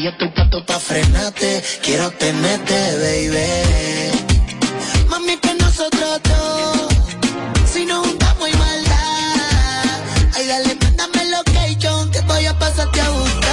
Yo estoy pato pa' frenarte, quiero tenerte, baby. Mami, que nosotros dos, si nos juntamos y maldad. Ay, dale, mándame location, que voy a pasarte a buscar,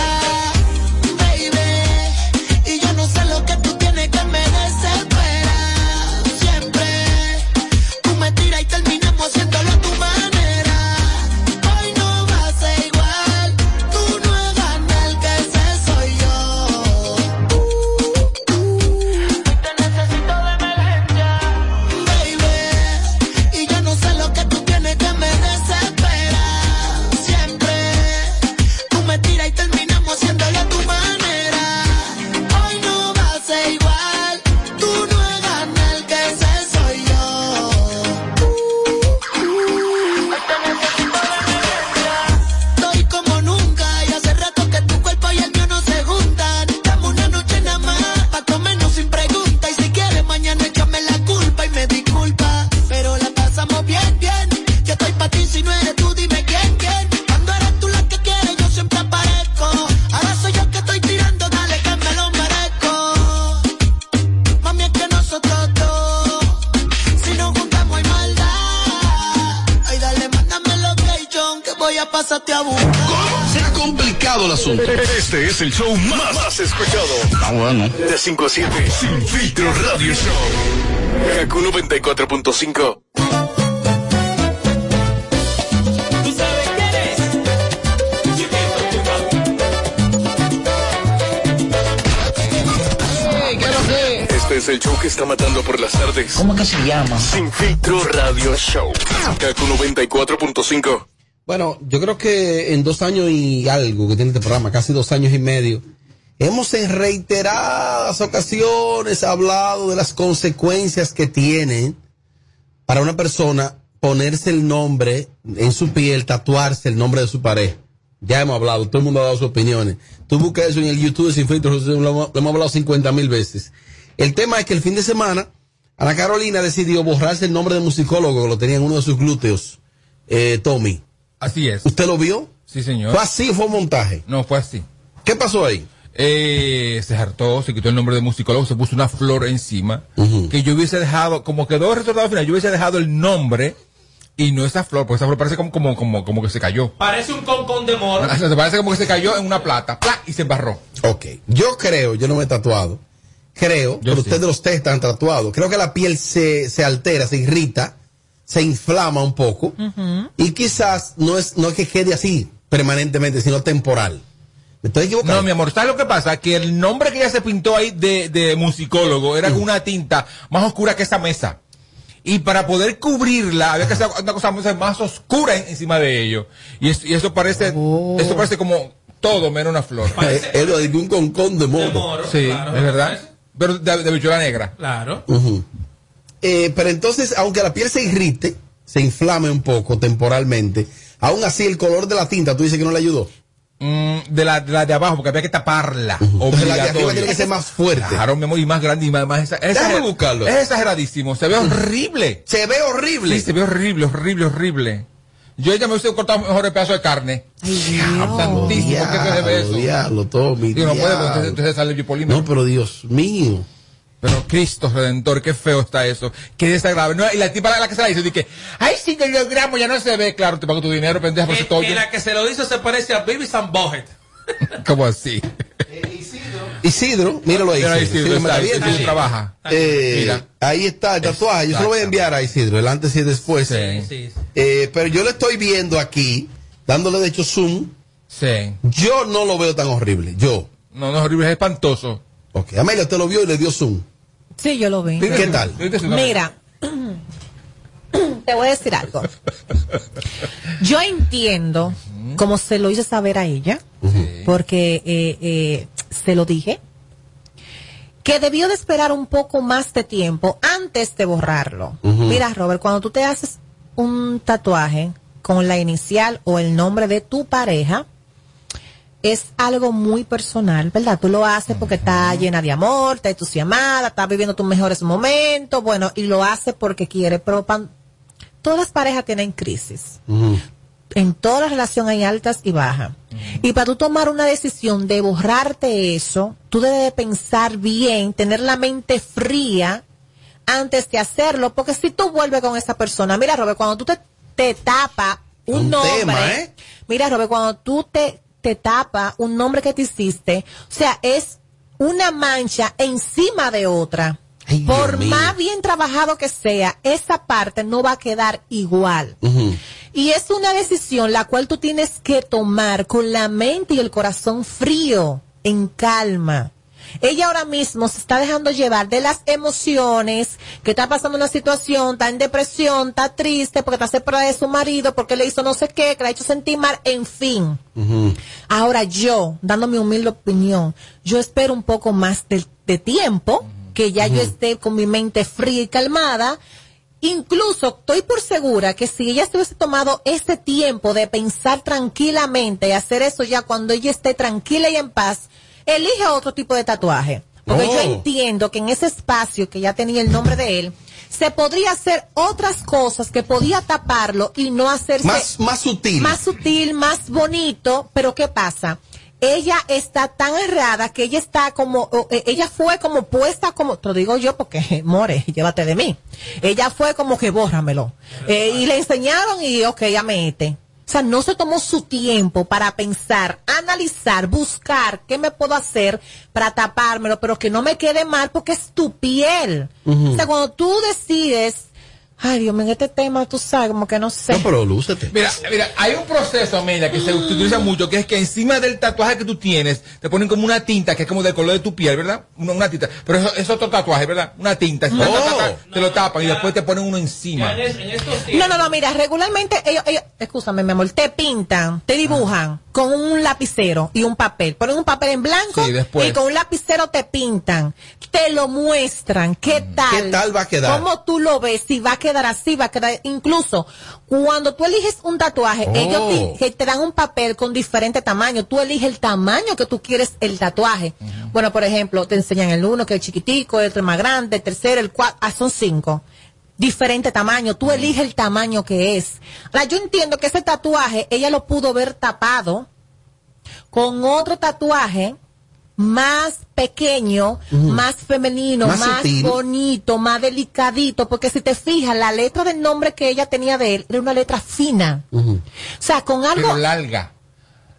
es el show más, más escuchado. Ah, bueno. De 5 a 7. Sin filtro radio show. Kaku 94.5. ¿Tú sabes quién es? Este es el show que está matando por las tardes. ¿Cómo que se llama? Sin filtro radio show. Kaku 94.5. Bueno, yo creo que en dos años y algo que tiene este programa, casi dos años y medio, hemos en reiteradas ocasiones hablado de las consecuencias que tiene para una persona ponerse el nombre en su piel, tatuarse el nombre de su pareja. Ya hemos hablado, todo el mundo ha dado sus opiniones. Tú buscas eso en el YouTube Sin Filtro, lo hemos, lo hemos hablado 50 mil veces. El tema es que el fin de semana, Ana Carolina decidió borrarse el nombre de musicólogo que lo tenía en uno de sus glúteos, eh, Tommy. Así es. ¿Usted lo vio? Sí, señor. ¿Fue así o fue montaje? No, fue así. ¿Qué pasó ahí? Eh, se hartó, se quitó el nombre de musicólogo, se puso una flor encima. Que yo hubiese dejado, como quedó el resultado final, yo hubiese dejado el nombre y no esa flor, porque esa flor parece como, como, como, como que se cayó. Parece un concón de moro. Se parece como que se cayó en una plata, ¡plá! y se embarró. Ok. Yo creo, yo no me he tatuado. Creo, Yo pero sí. ustedes los tres están tatuados. Creo que la piel se, se altera, se irrita, se inflama un poco. Y quizás no es, no es que quede así permanentemente, sino temporal. ¿Me estoy equivocando? No, mi amor, ¿sabes lo que pasa? Que el nombre que ella se pintó ahí de, de musicólogo era con una tinta más oscura que esa mesa. Y para poder cubrirla, había que hacer una cosa más- oscura en- encima de ello. Y, es- y eso parece, Oh. eso parece como todo menos una flor. Eh, Es lo de un concón de De modo. moro. Sí, claro. es verdad. Pero de, de bichuela negra. Claro. Eh, pero entonces, aunque la piel se irrite, se inflame un poco temporalmente, aún así el color de la tinta, tú dices que no le ayudó. Mm, de, la, de la de abajo, porque había que taparla. Entonces la de arriba Obligatorio. tiene que ser más fuerte. Claro, mi amor, y más grande y más, más exa- es Déjame buscarlo. Es exageradísimo. Se ve horrible. Se ve horrible. Sí, se ve horrible, horrible, horrible. Yo ya me hubiese cortado mejor el pedazo de carne. Santísimo, ¿qué se ve eso? Diablo, Tommy, Digo, no puede, entonces, entonces sale el. No, pero Dios mío. Pero Cristo Redentor, qué feo está eso. Qué desagradable. No, y la tipa la, la que se la hizo, dice, ay, si te logramos, ya no se ve. Claro, te pago tu dinero, pendeja, por todo. que la que se lo hizo se parece a Baby Sam Bohet. ¿Cómo así? Isidro, míralo ahí. Mira, Isidro, Isidro, Isidro, está, Isidro Isidro. trabaja. Eh, Mira. ahí está el tatuaje. Yo se lo voy a enviar a Isidro, el antes y el después. Sí. Sí, sí. Eh, pero yo le estoy viendo aquí, dándole de hecho zoom. Sí. Yo no lo veo tan horrible. Yo. No, no es horrible, es espantoso. Ok. Amelia, usted lo vio y le dio zoom. Sí, yo lo vi. ¿Qué tal? Mira, te voy a decir algo. Yo entiendo cómo se lo hice saber a ella, porque eh, eh, se lo dije, que debió de esperar un poco más de tiempo antes de borrarlo. Mira, Robert, cuando tú te haces un tatuaje con la inicial o el nombre de tu pareja, es algo muy personal, ¿verdad? Tú lo haces porque está llena de amor, está entusiasmada, está viviendo tus mejores momentos, bueno, y lo hace porque quiere, pero pan- todas las parejas tienen crisis. en toda la relación hay altas y bajas. Y para tú tomar una decisión de borrarte eso, tú debes de pensar bien, tener la mente fría antes de hacerlo, porque si tú vuelves con esa persona, mira Robert, cuando tú te, te tapas un, Un nombre, tema, ¿eh? mira Robert, cuando tú te, te tapas un nombre que te hiciste, o sea, es una mancha encima de otra. Ay, Por más bien trabajado que sea, esa parte no va a quedar igual. Y es una decisión la cual tú tienes que tomar con la mente y el corazón frío, en calma. Ella ahora mismo se está dejando llevar de las emociones, que está pasando una situación, está en depresión, está triste porque está separada de su marido, porque le hizo no sé qué, que la ha hecho sentir mal, en fin. Ahora yo, dando mi humilde opinión, yo espero un poco más de, de tiempo, que ya yo esté con mi mente fría y calmada. Incluso estoy por segura que si ella se hubiese tomado ese tiempo de pensar tranquilamente y hacer eso ya cuando ella esté tranquila y en paz, elige otro tipo de tatuaje. Porque Oh. yo entiendo que en ese espacio que ya tenía el nombre de él, se podría hacer otras cosas que podía taparlo y no hacerse Más, más sutil. más sutil, más bonito, pero ¿qué pasa? Ella está tan errada que ella está como, eh, ella fue como puesta como, te lo digo yo porque, more, llévate de mí. Ella fue como que bórramelo. Eh, y le enseñaron y ok, ya mete. O sea, no se tomó su tiempo para pensar, analizar, buscar qué me puedo hacer para tapármelo, pero que no me quede mal porque es tu piel. O sea, cuando tú decides, ay Dios mío, en este tema tú sabes, como que no sé. No, pero lúcete. Mira, mira, hay un proceso, Amelia, que se utiliza mucho, que es que encima del tatuaje que tú tienes, te ponen como una tinta que es como del color de tu piel, ¿verdad? Una, una tinta. Pero eso es otro tatuaje, ¿verdad? Una tinta. Ta, ta, ta, ta, te lo tapan y después te ponen uno encima. No, no, no, mira, regularmente ellos, ellos, escúchame, mi amor, te pintan, te dibujan con un lapicero y un papel. Ponen un papel en blanco Sí, después. y con un lapicero te pintan. Te lo muestran. ¿Qué tal? ¿Qué tal va a quedar? ¿Cómo tú lo ves? Si va a quedar así, va a quedar. Incluso cuando tú eliges un tatuaje, Oh. ellos te, que te dan un papel con diferente tamaño. Tú eliges el tamaño que tú quieres el tatuaje. Bueno, por ejemplo, te enseñan el uno que es chiquitico, el otro más grande, el tercero, el cuatro, ah, son cinco diferente tamaño, tú eliges el tamaño que es. Ahora, yo entiendo que ese tatuaje ella lo pudo ver tapado con otro tatuaje más pequeño, más femenino, Más bonito, más delicadito, porque si te fijas, la letra del nombre que ella tenía de él era una letra fina. O sea, con algo... Pero larga.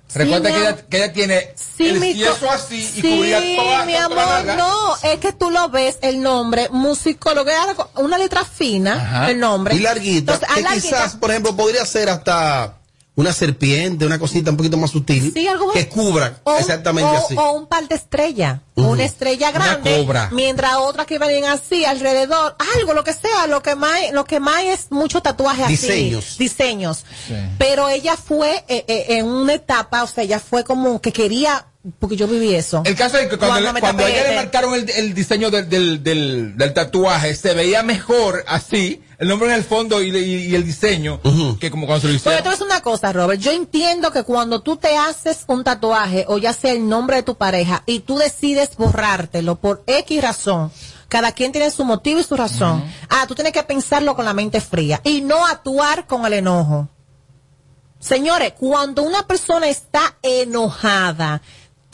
Sí, Recuerda que ella, que ella tiene Sí, el mi así y sí, cubría toda, mi toda amor, la larga. no, es que tú lo ves, el nombre, musicólogo, una letra fina, Ajá. el nombre. Y larguita. Entonces, ah, que larguita. quizás, por ejemplo, podría ser hasta una serpiente, una cosita un poquito más sutil. Sí, algo que cubra o un- exactamente o- así. O un par de estrellas. Una estrella Una grande. cobra. Mientras otras que vienen así alrededor. Algo, lo que sea. Lo que más, lo que más es mucho tatuaje así. Diseños. Diseños. Sí. Pero ella fue eh, eh, en una etapa, o sea, ella fue como que quería, porque yo viví eso. El caso es que cuando, Cuando le- cuando ella le marcaron el, el diseño del, del, del, del tatuaje, se veía mejor así, el nombre en el fondo y, y- y el diseño, que como cuando se lo Pero hicieron. te voy a decir una cosa, Robert. Yo entiendo que cuando tú te haces un tatuaje, o ya sea el nombre de tu pareja, y tú decides borrártelo por X razón, cada quien tiene su motivo y su razón. Ah, tú tienes que pensarlo con la mente fría y no actuar con el enojo. Señores, cuando una persona está enojada,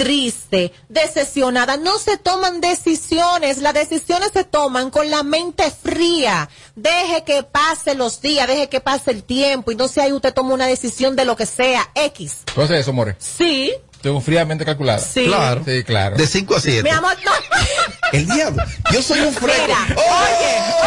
triste, decepcionada, no se toman decisiones, las decisiones se toman con la mente fría. Deje que pase los días, deje que pase el tiempo y no sea ahí usted toma una decisión de lo que sea, X. Entonces eso, More. Sí, Tengo fríamente calculada. sí. Claro. Sí, claro. De 5 a 7. Mi amor, no. El diablo. Yo soy un freco. Mira,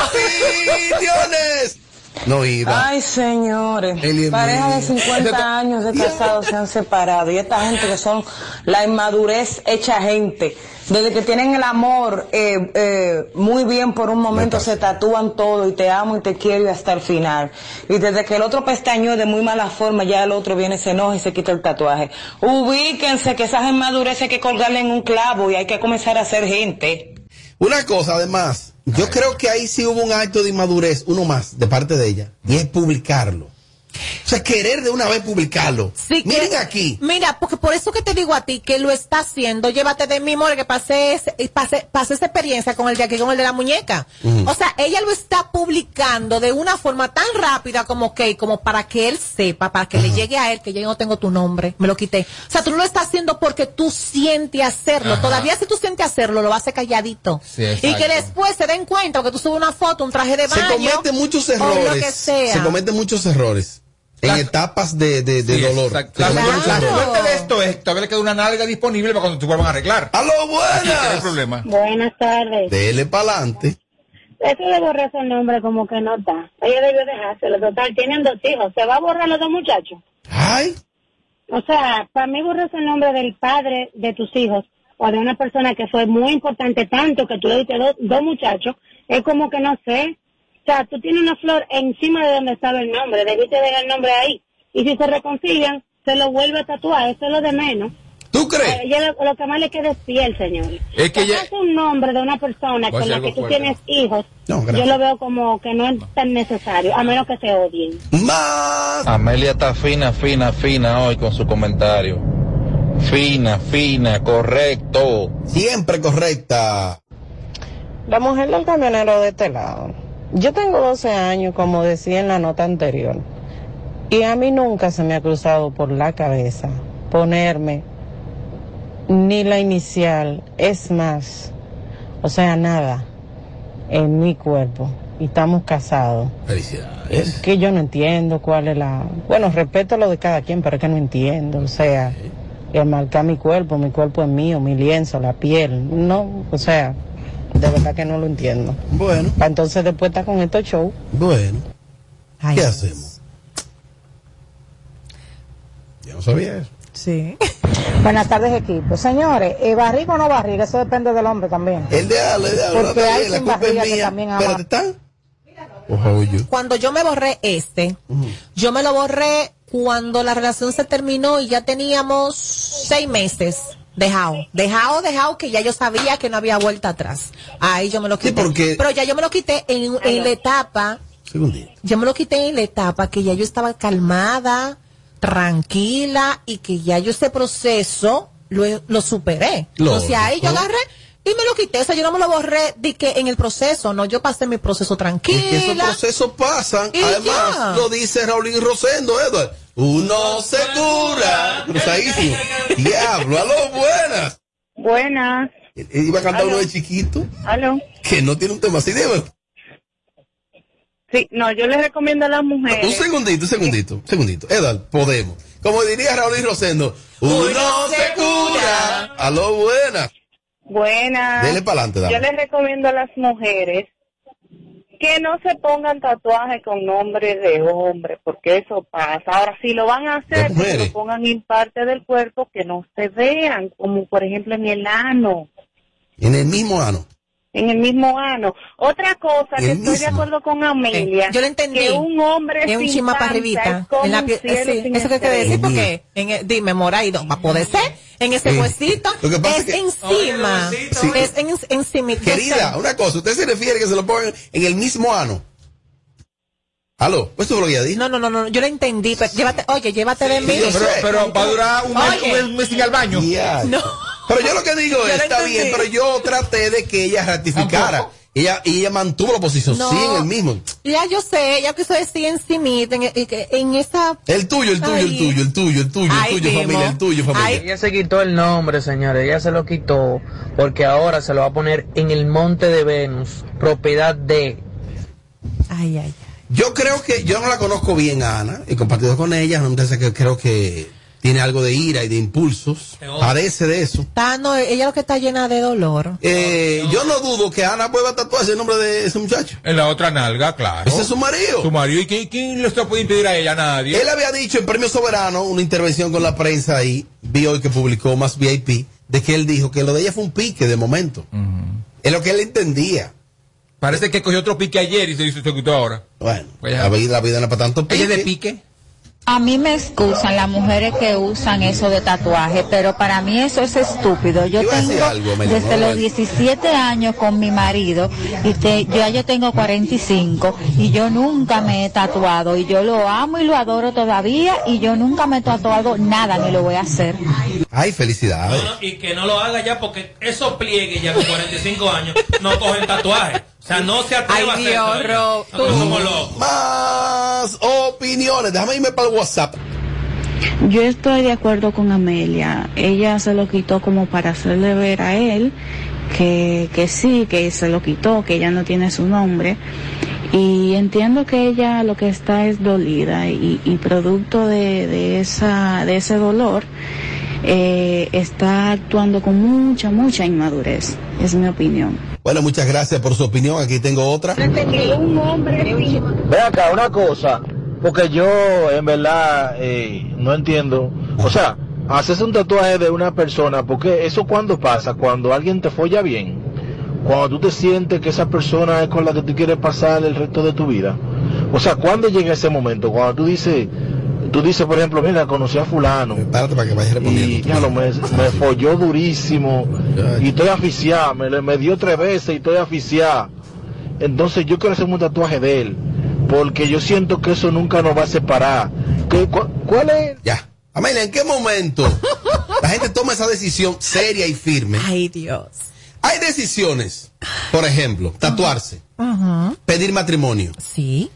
¡Opiniones! No iba. Ay, señores, Eli parejas de Emilia. 50 años de casados se han separado y esta gente que son la inmadurez hecha gente. Desde que tienen el amor eh, eh, muy bien por un momento se tatúan todo y te amo y te quiero y hasta el final. Y desde que el otro pestañó de muy mala forma ya el otro viene, se enoja y se quita el tatuaje. Ubíquense que esas inmadureces hay que colgarle en un clavo y hay que comenzar a ser gente. Una cosa, además, yo creo que ahí sí hubo un acto de inmadurez, uno más, de parte de ella, y es publicarlo. O sea, querer de una vez publicarlo. Sí, que- Miren aquí. Mira, porque por eso que te digo a ti que lo está haciendo, llévate de mí, more, que pasé, pasé, pasé esa experiencia con el de aquí, con el de la muñeca. O sea, ella lo está publicando de una forma tan rápida como que, como para que él sepa, para que le llegue a él que yo no tengo tu nombre, me lo quité. O sea, tú no lo estás haciendo porque tú sientes hacerlo. Ajá. Todavía si tú sientes hacerlo, lo haces calladito. Sí, y que después se den cuenta que tú subes una foto, un traje de Se baño. cometen muchos o errores. lo que sea. Se cometen muchos errores. En La- etapas de, de, de Sí, dolor. exacto. La, cometen la suerte de esto es que todavía le queda una nalga disponible para cuando te vuelvan a arreglar. ¡Aló, Aquí no hay buenas! problema. Buenas tardes. Dele para adelante. Eso de borrarse el nombre como que no está. Ella debió dejárselo. Total, tienen dos hijos. ¿Se va a borrar los dos muchachos? Ay, O sea, para mí borrarse el nombre del padre de tus hijos o de una persona que fue muy importante tanto que tú le diste dos, dos muchachos, es como que no sé. O sea, tú tienes una flor encima de donde estaba el nombre. Debiste dejar el nombre ahí. Y si se reconcilian, se lo vuelve a tatuar. Eso es lo de menos. ¿tú crees? ella lo, lo que más le queda es piel, señor. Es que ya- un nombre de una persona con la que tú fuerte. tienes hijos, No, yo lo veo como que no es tan necesario, a menos que se odien. Más. Amelia está fina, fina, fina hoy con su comentario. Fina, fina, correcto. Siempre correcta. La mujer del camionero de este lado. Yo tengo 12 años, como decía en la nota anterior, y a mí nunca se me ha cruzado por la cabeza ponerme ni la inicial, es más, o sea, nada, en mi cuerpo. Y estamos casados. Felicidades. Es que yo no entiendo cuál es la... Bueno, respeto lo de cada quien, pero es que no entiendo. O sea, el marcar mi cuerpo, mi cuerpo es mío, mi lienzo, la piel. No, o sea, de verdad que no lo entiendo. Bueno, entonces después está con estos shows. bueno. Ay, ¿Qué hacemos? Yo no sabía eso. Sí. Buenas tardes, equipo. Señores, eh, barriga o no barriga, eso depende del hombre también. El de Ale, el de Ale, Porque está hay la sin culpa barriga es que mía. también ama. Espérate, ¿están? Ojo, yo. Cuando yo me borré este, yo me lo borré cuando la relación se terminó y ya teníamos seis meses. Dejado, dejado, dejado, que ya yo sabía que no había vuelta atrás. Ahí yo me lo Sí, quité. porque- Pero ya yo me lo quité en, en la etapa, Segundito. yo me lo quité en la etapa que ya yo estaba calmada, tranquila y que ya yo ese proceso lo, lo superé. Entonces ahí yo Lógico. agarré y me lo quité. O sea, yo no me lo borré de que en el proceso, no, yo pasé mi proceso tranquila. Es que esos procesos pasan. Además, ya. lo dice Raulín Rosendo, Edward. Uno se cura. Cruzadísimo. Diablo, aló, buenas. Buenas. Eh, Iba a cantar uno de chiquito ¿Aló? que no tiene un tema así. Dime. Sí, no, yo les recomiendo a las Un mujeres. segundito, un segundito, un segundito. Edward, podemos. Como diría Raulín Rosendo, uno se cura. Aló, buenas. Buenas. Dele para adelante, Yo les recomiendo a las mujeres que no se pongan tatuajes con nombre de hombre, porque eso pasa. Ahora, si lo van a hacer, que lo pongan en parte del cuerpo que no se vean, como por ejemplo en el ano, En el mismo ano. En el mismo ano. Otra cosa que estoy de acuerdo con Amelia, Eh, yo lo entendí. que un hombre es un sin chima para panza arribita. es como En la un pie- cielo sí, sin eso que quiere decir estrellas. porque, en el- dime, moraido, va a poder ser, en ese Eh, huesito, lo que pasa es es que- encima, huesito, Sí. es en, encima. Querida, una cosa, usted se refiere que se lo pongan en el mismo ano. Aló, pues eso fue lo que ya dije. No, no, no, no, yo lo entendí, pero llévate, oye, llévate de mí. Pero, pero va a durar un mes, un mes sin ir al baño. No. Pero yo lo que digo es, está entendí. bien, pero yo traté de que ella ratificara. Tampoco. Ella, y ella mantuvo la posición, No. sí, en el mismo. Ya yo sé, ya que eso decía encimita, en, en, en esa... El tuyo, el tuyo, el tuyo, el tuyo, el tuyo, el tuyo, familia, el tuyo, familia. Ay. Ella se quitó el nombre, señores, ella se lo quitó porque ahora se lo va a poner en el Monte de Venus, propiedad de... Ay, ay, ay. Yo creo que, yo no la conozco bien a Ana, he compartido con ella, no me que creo que tiene algo de ira y de impulsos, padece de eso. Está, no, ella lo que está llena de dolor. Eh, yo no dudo que Ana pueda tatuarse el nombre de ese muchacho. En la otra nalga, claro. Ese es su marido. Su marido. ¿Y quién, quién le puede impedir a ella? Nadie. Él había dicho en Premio Soberano, una intervención con la prensa ahí, vi hoy que publicó más VIP, de que él dijo que lo de ella fue un pique de momento. Es lo que él entendía. Parece que cogió otro pique ayer y se hizo quitó ahora. Bueno, Pues la vida, la vida no es para tanto pique. ¿Ella es de pique? A mí me excusan las mujeres que usan eso de tatuaje, pero para mí eso es estúpido. Yo tengo algo, desde los no. 17 años con mi marido y te- ya yo tengo 45 y yo nunca me he tatuado y yo lo amo y lo adoro todavía y yo nunca me he tatuado nada ni lo voy a hacer. Ay, felicidades. No, no, y que no lo haga ya porque esos pliegues ya con 45 años no cogen tatuaje. O sea, no se atreva Ay, a Dios, somos locos. Más opiniones. Déjame irme para el WhatsApp. Yo estoy de acuerdo con Amelia. Ella se lo quitó como para hacerle ver a él que, que sí, que se lo quitó, que ella no tiene su nombre. Y entiendo que ella lo que está es dolida y, y producto de, de, esa, de ese dolor eh, está actuando con mucha, mucha inmadurez. Es mi opinión. Bueno, muchas gracias por su opinión. Aquí tengo otra. Ve acá, una cosa, porque yo en verdad eh, no entiendo. O sea, haces un tatuaje de una persona, porque eso cuando pasa, cuando alguien te folla bien, cuando tú te sientes que esa persona es con la que tú quieres pasar el resto de tu vida. O sea, ¿cuándo llega ese momento? Cuando tú dices, tú dices, por ejemplo, mira, conocí a fulano. Espérate para que vayas Y ya lo me, me folló durísimo y estoy aficiada, me, me dio tres veces y estoy aficiada. Entonces yo quiero hacer un tatuaje de él, porque yo siento que eso nunca nos va a separar. ¿Qué- cu- ¿Cuál es? Ya. Amelia, ¿en qué momento la gente toma esa decisión seria y firme? Ay, Dios. Hay decisiones, por ejemplo, tatuarse, pedir matrimonio, Sí.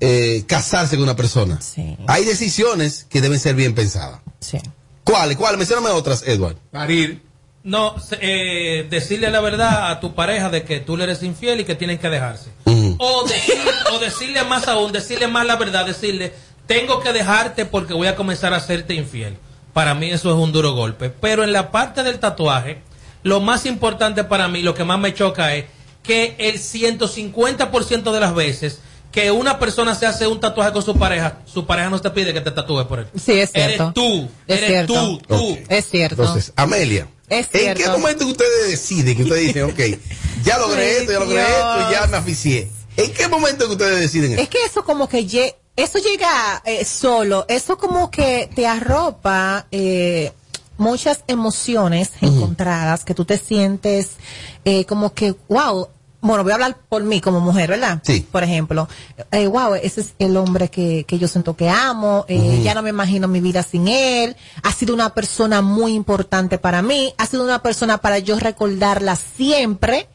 Eh, casarse con una persona. Hay decisiones que deben ser bien pensadas. Sí. ¿Cuáles? ¿Cuáles? Mencióname otras, Edward. Parir. No, eh, decirle la verdad a tu pareja de que tú le eres infiel y que tienen que dejarse. O, decir- o decirle más aún, decirle más la verdad, decirle, tengo que dejarte porque voy a comenzar a hacerte infiel. Para mí eso es un duro golpe. Pero en la parte del tatuaje, lo más importante para mí, lo que más me choca es que el 150% de las veces que una persona se hace un tatuaje con su pareja, su pareja no te pide que te tatúes por él. Sí, es cierto. Eres tú, Es eres cierto. tú, tú. Es cierto. Entonces, Amelia, Es ¿en qué momento ustedes deciden que ustedes dicen, ok, ya logré esto, ya logré Dios. esto, ya me aficié? ¿En qué momento que ustedes deciden eso? Es que eso como que eso llega eh, solo, eso como que te arropa eh, muchas emociones encontradas que tú te sientes eh, como que, wow, bueno, voy a hablar por mí como mujer, ¿verdad? Sí. Por ejemplo, eh, wow, ese es el hombre que, que yo siento que amo, eh, ya no me imagino mi vida sin él, ha sido una persona muy importante para mí, ha sido una persona para yo recordarla siempre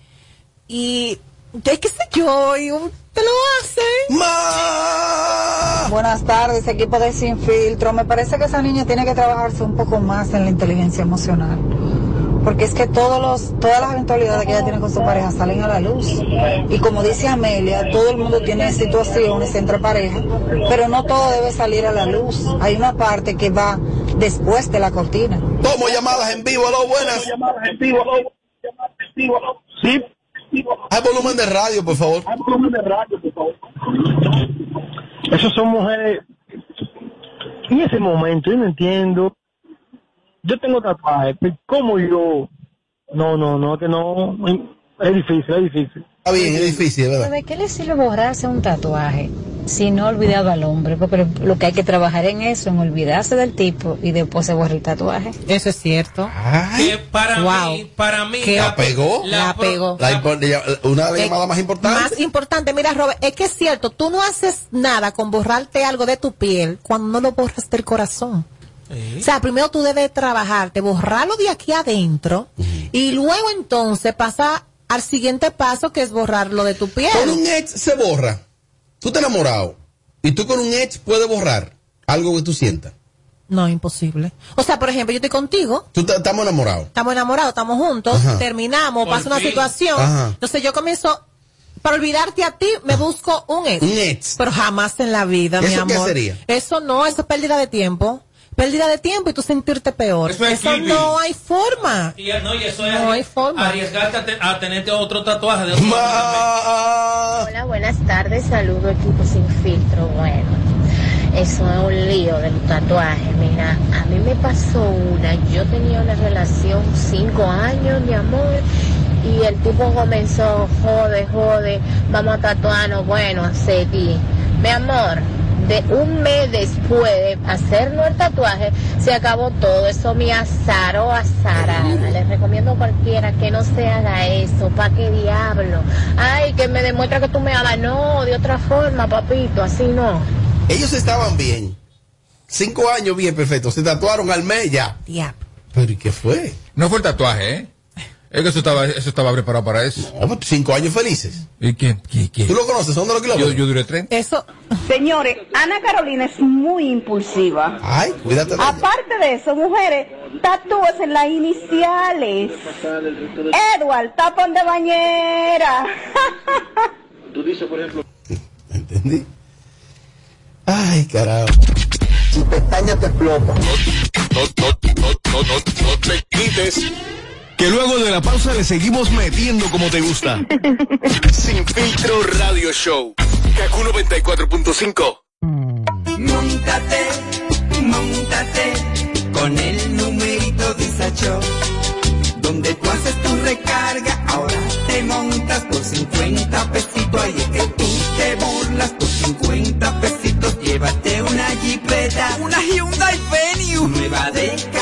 y es que sé yo, y un- te lo hace. Buenas tardes, equipo de Sin Filtro. Me parece que esa niña tiene que trabajarse un poco más en la inteligencia emocional. Porque es que todos los, todas las eventualidades que ella tiene con su pareja salen a la luz. Y como dice Amelia, todo el mundo tiene situaciones entre parejas, pero no todo debe salir a la luz. Hay una parte que va después de la cortina. Tomo llamadas en vivo, aló, buenas. Sí. Hay volumen de radio, por favor. Hay volumen de radio, por favor. Esas son mujeres. En ese momento, yo no entiendo. Yo tengo tatuajes, pero ¿cómo yo? No, no, no, que no. Es difícil, es difícil. Está bien, es difícil, ¿verdad? ¿De qué le sirve borrarse un tatuaje si no ha olvidado al hombre? Porque lo que hay que trabajar en eso, en olvidarse del tipo y después se borra el tatuaje. Eso es cierto. Que para Wow. mí, para mí, ¿Qué? ¿La pegó? La pegó. La ella- una de las llamadas más importantes. Más importante, mira, Robert, es que es cierto, tú no haces nada con borrarte algo de tu piel cuando no lo borras del corazón. O sea, primero tú debes trabajarte, borrarlo de aquí adentro y luego entonces pasa al siguiente paso que es borrarlo de tu piel. Con un ex se borra. Tú te enamorado. Y tú con un ex puedes borrar algo que tú sientas. No, imposible. O sea, por ejemplo, yo estoy contigo, Tú ta- estamos enamorados. estamos enamorados, estamos juntos, Ajá. terminamos, Por pasa una fin. situación, Ajá. entonces yo comienzo, para olvidarte a ti, me busco un ex. Un ex. Pero jamás en la vida, mi ¿Eso amor. qué sería? Eso no, eso es pérdida de tiempo. Pérdida de tiempo y tú sentirte peor. Eso es no hay forma. Y, no, y eso es No hay forma. arriesgarte a, te- a tenerte otro tatuaje de otro Hola, buenas tardes, saludo equipo sin filtro. Bueno, eso es un lío del tatuaje. Mira, a mí me pasó una, yo tenía una relación cinco años, mi amor, y el tipo comenzó, jode, jode, vamos a tatuarnos, bueno, seguí. Mi amor, de un mes después de hacernos el tatuaje, se acabó todo. Eso me azaró, azarada. Les recomiendo a cualquiera que no se haga eso. ¿Para qué diablo? Ay, que me demuestra que tú me amas. No, de otra forma, papito, así no. Ellos estaban bien. Cinco años bien, perfecto. Se tatuaron al mes ya. Pero ¿y qué fue? No fue el tatuaje, ¿eh? Es que eso estaba, eso estaba preparado para eso. No, pues, cinco años felices. ¿Y quién? ¿Tú lo conoces? ¿Son de los Yo, kilómetros? yo duré tres. Eso. Señores, Ana Carolina es muy impulsiva. Ay, cuídate de ella. Aparte de eso, mujeres, tatúes en las iniciales. Edward, tapón de bañera. Tú dices, por ejemplo. ¿Entendí? Ay, carajo. Tu pestaña te explota. No, no, no, no, no, no te quites. Que luego de la pausa le seguimos metiendo como te gusta. Sin filtro radio show. Kaku 94.5. Montate, montate con el numerito Disacho. Donde tú haces tu recarga, ahora te montas por 50 pesitos. Ahí es que tú te burlas por 50 pesitos. Llévate una jipeta, una Hyundai Venue, nueva de.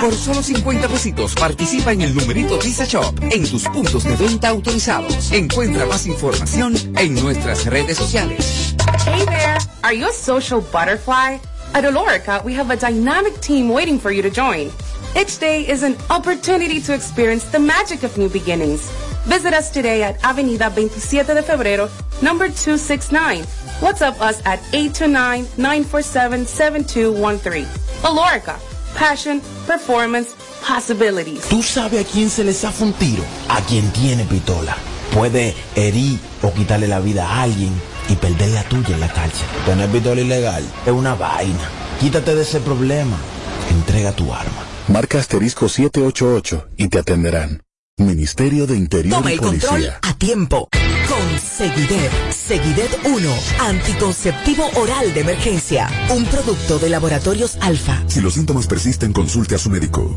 Por solo 50 pesitos participa en el numerito Visa Shop en tus puntos de venta autorizados. Encuentra más información en nuestras redes sociales. Hey there! Are you a social butterfly? At Olorica, we have a dynamic team waiting for you to join. Each day is an opportunity to experience the magic of new beginnings. Visit us today at Avenida 27 de Febrero, number 269. WhatsApp us at 829-947-7213. Olorica, passion, performance, possibilities. ¿Tú sabes a quién se le zafa un tiro? A quien tiene pistola. Puede herir o quitarle la vida a alguien y perder la tuya en la calle. Tener pistola ilegal es una vaina. Quítate de ese problema. Entrega tu arma. Marca asterisco 788 y te atenderán. Ministerio de Interior Toma y el control Policía. a tiempo. Con Seguidet. Seguidet 1. Anticonceptivo oral de emergencia. Un producto de laboratorios alfa. Si los síntomas persisten, consulte a su médico.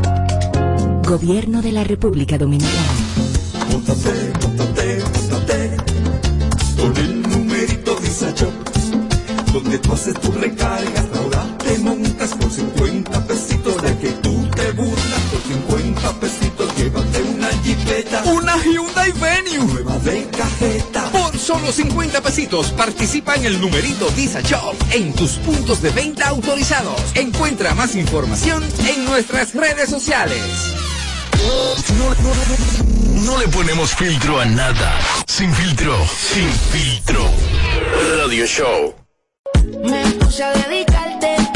Gobierno de la República Dominicana. Móntate, móntate, móntate con el numerito Disacho. Donde tú haces tu recargas, ahora te montas por 50 pesitos. De que tú te burlas por 50 pesitos. Llévate una jipeta, una Hyundai Venue, nueva de cajeta. Por solo 50 pesitos participa en el numerito Visa Shop en tus puntos de venta autorizados. Encuentra más información en nuestras redes sociales. No le ponemos filtro a nada. Sin filtro, sin filtro. Radio Show. Me puse a dedicarte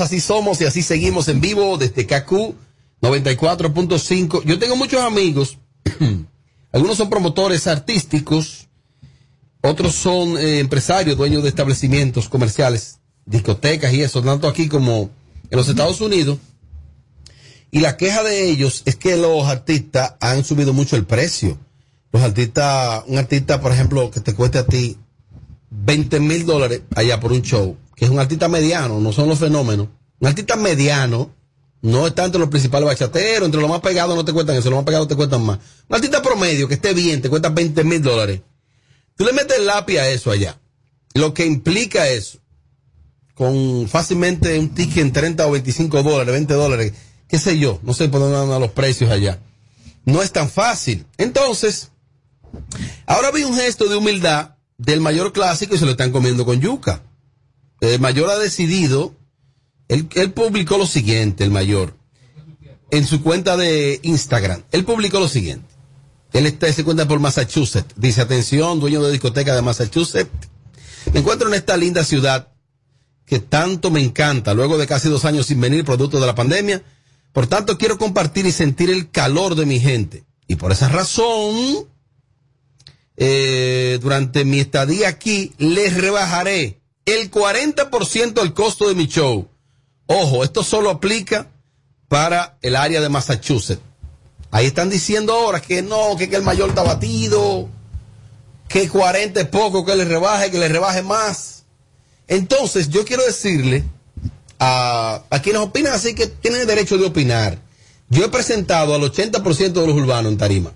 así somos y así seguimos en vivo desde KQ 94.5. Yo tengo muchos amigos, algunos son promotores artísticos, otros son eh, empresarios, dueños de establecimientos comerciales, discotecas y eso, tanto aquí como en los Estados Unidos. Y la queja de ellos es que los artistas han subido mucho el precio. Los artistas, un artista, por ejemplo, que te cueste a ti 20 mil dólares allá por un show, que es un artista mediano, no son los fenómenos. Un artista mediano, no está entre los principales bachateros, entre los más pegados no te cuestan eso, los más pegados te cuestan más. Un artista promedio que esté bien, te cuesta 20 mil dólares. Tú le metes el lápiz a eso allá. Lo que implica eso, con fácilmente un ticket en 30 o 25 dólares, 20 dólares, qué sé yo, no sé por dónde andan los precios allá. No es tan fácil. Entonces, ahora vi un gesto de humildad del mayor clásico y se lo están comiendo con yuca. El mayor ha decidido, él, publicó lo siguiente, el mayor, en su cuenta de Instagram. Él publicó lo siguiente. Él está, se cuenta por Massachusetts. Dice, atención, dueño de discoteca de Massachusetts. Me encuentro en esta linda ciudad que tanto me encanta, luego de casi dos años sin venir producto de la pandemia. Por tanto, quiero compartir y sentir el calor de mi gente. Y por esa razón, eh, durante mi estadía aquí, les rebajaré el 40% del costo de mi show. Ojo, esto solo aplica para el área de Massachusetts. Ahí están diciendo ahora que no, que, el mayor está batido, que 40 es poco, que le rebaje, que le rebaje más. Entonces, yo quiero decirle a, a quienes opinan así que tienen el derecho de opinar. Yo he presentado al 80% de los urbanos en Tarima.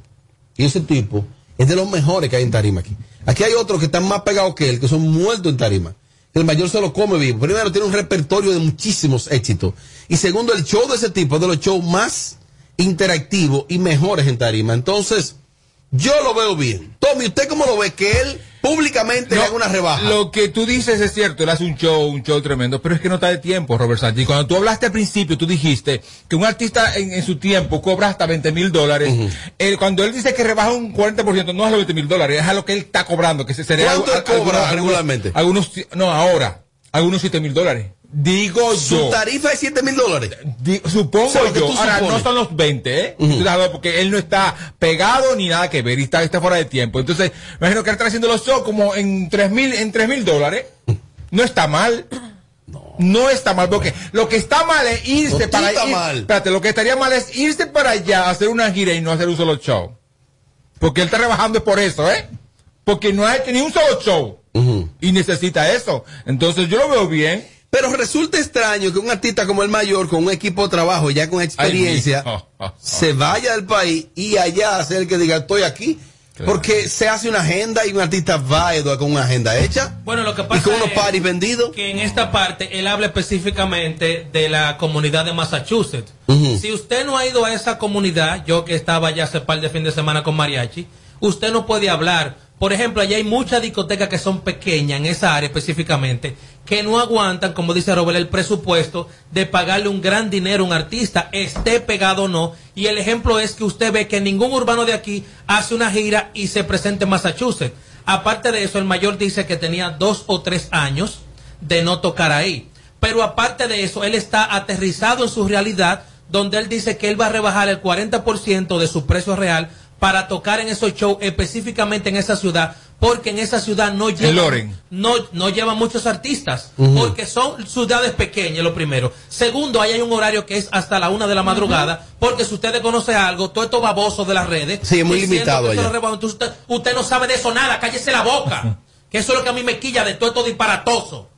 Y ese tipo es de los mejores que hay en Tarima aquí. Aquí hay otros que están más pegados que él, que son muertos en Tarima. El mayor se lo come vivo. Primero, tiene un repertorio de muchísimos éxitos. Y segundo, el show de ese tipo es de los shows más interactivos y mejores en Tarima. Entonces, yo lo veo bien. Tommy, ¿usted cómo lo ve? Que él públicamente le haga una rebaja. Lo que tú dices es cierto, él hace un show, un show tremendo, pero es que no está de tiempo, Robert Sánchez. Cuando tú hablaste al principio, tú dijiste que un artista en, en su tiempo cobra hasta 20 mil dólares. Él, Cuando él dice que rebaja un 40%, no es a los 20 mil dólares, es a lo que él está cobrando, que se- sería... ¿Cuánto él al- cobra algunos- regularmente? Algunos, no, ahora, algunos 7 mil dólares. Digo Su yo. tarifa es 7 mil dólares. Supongo O sea, yo. Ahora, supones. no son los 20, ¿eh? Porque él no está pegado ni nada que ver y está, está fuera de tiempo. Entonces, me imagino que él está haciendo los shows como en 3 mil, en 3 mil dólares. No está mal. No. está mal, porque lo que está mal es irse No, para está ir-. Espérate, lo que estaría mal es irse para allá, hacer una gira y no hacer un solo show. Porque él está rebajando es por eso, ¿eh? Porque no ha hecho ni un solo show. Y necesita eso. Entonces yo lo veo bien. Pero resulta extraño que un artista como el mayor, con un equipo de trabajo ya con experiencia, Ay, se vaya del país y allá sea el que diga estoy aquí. Porque se hace una agenda y un artista va Eduardo, con una agenda hecha. Bueno, lo que Y pasa con unos es paris vendidos. que en esta parte él habla específicamente de la comunidad de Massachusetts. Si usted no ha ido a esa comunidad, yo que estaba ya hace par de fin de semana con Mariachi, usted no puede hablar. Por ejemplo, allá hay muchas discotecas que son pequeñas en esa área específicamente, que no aguantan, como dice Robert, el presupuesto de pagarle un gran dinero a un artista, esté pegado o no. Y el ejemplo es que usted ve que ningún urbano de aquí hace una gira y se presenta en Massachusetts. Aparte de eso, el mayor dice que tenía dos o tres años de no tocar ahí. Pero aparte de eso, él está aterrizado en su realidad, donde él dice que él va a rebajar el 40% de su precio real para tocar en esos shows, específicamente en esa ciudad, porque en esa ciudad no lleva, Loren. no, no lleva muchos artistas, porque son ciudades pequeñas, lo primero. Segundo, ahí hay un horario que es hasta la una de la madrugada, porque si usted conoce algo, todo estos babosos de las redes, Sí, es muy limitado allá. entonces usted, usted no sabe de eso nada, cállese la boca. que eso es lo que a mí me quilla de todo esto disparatoso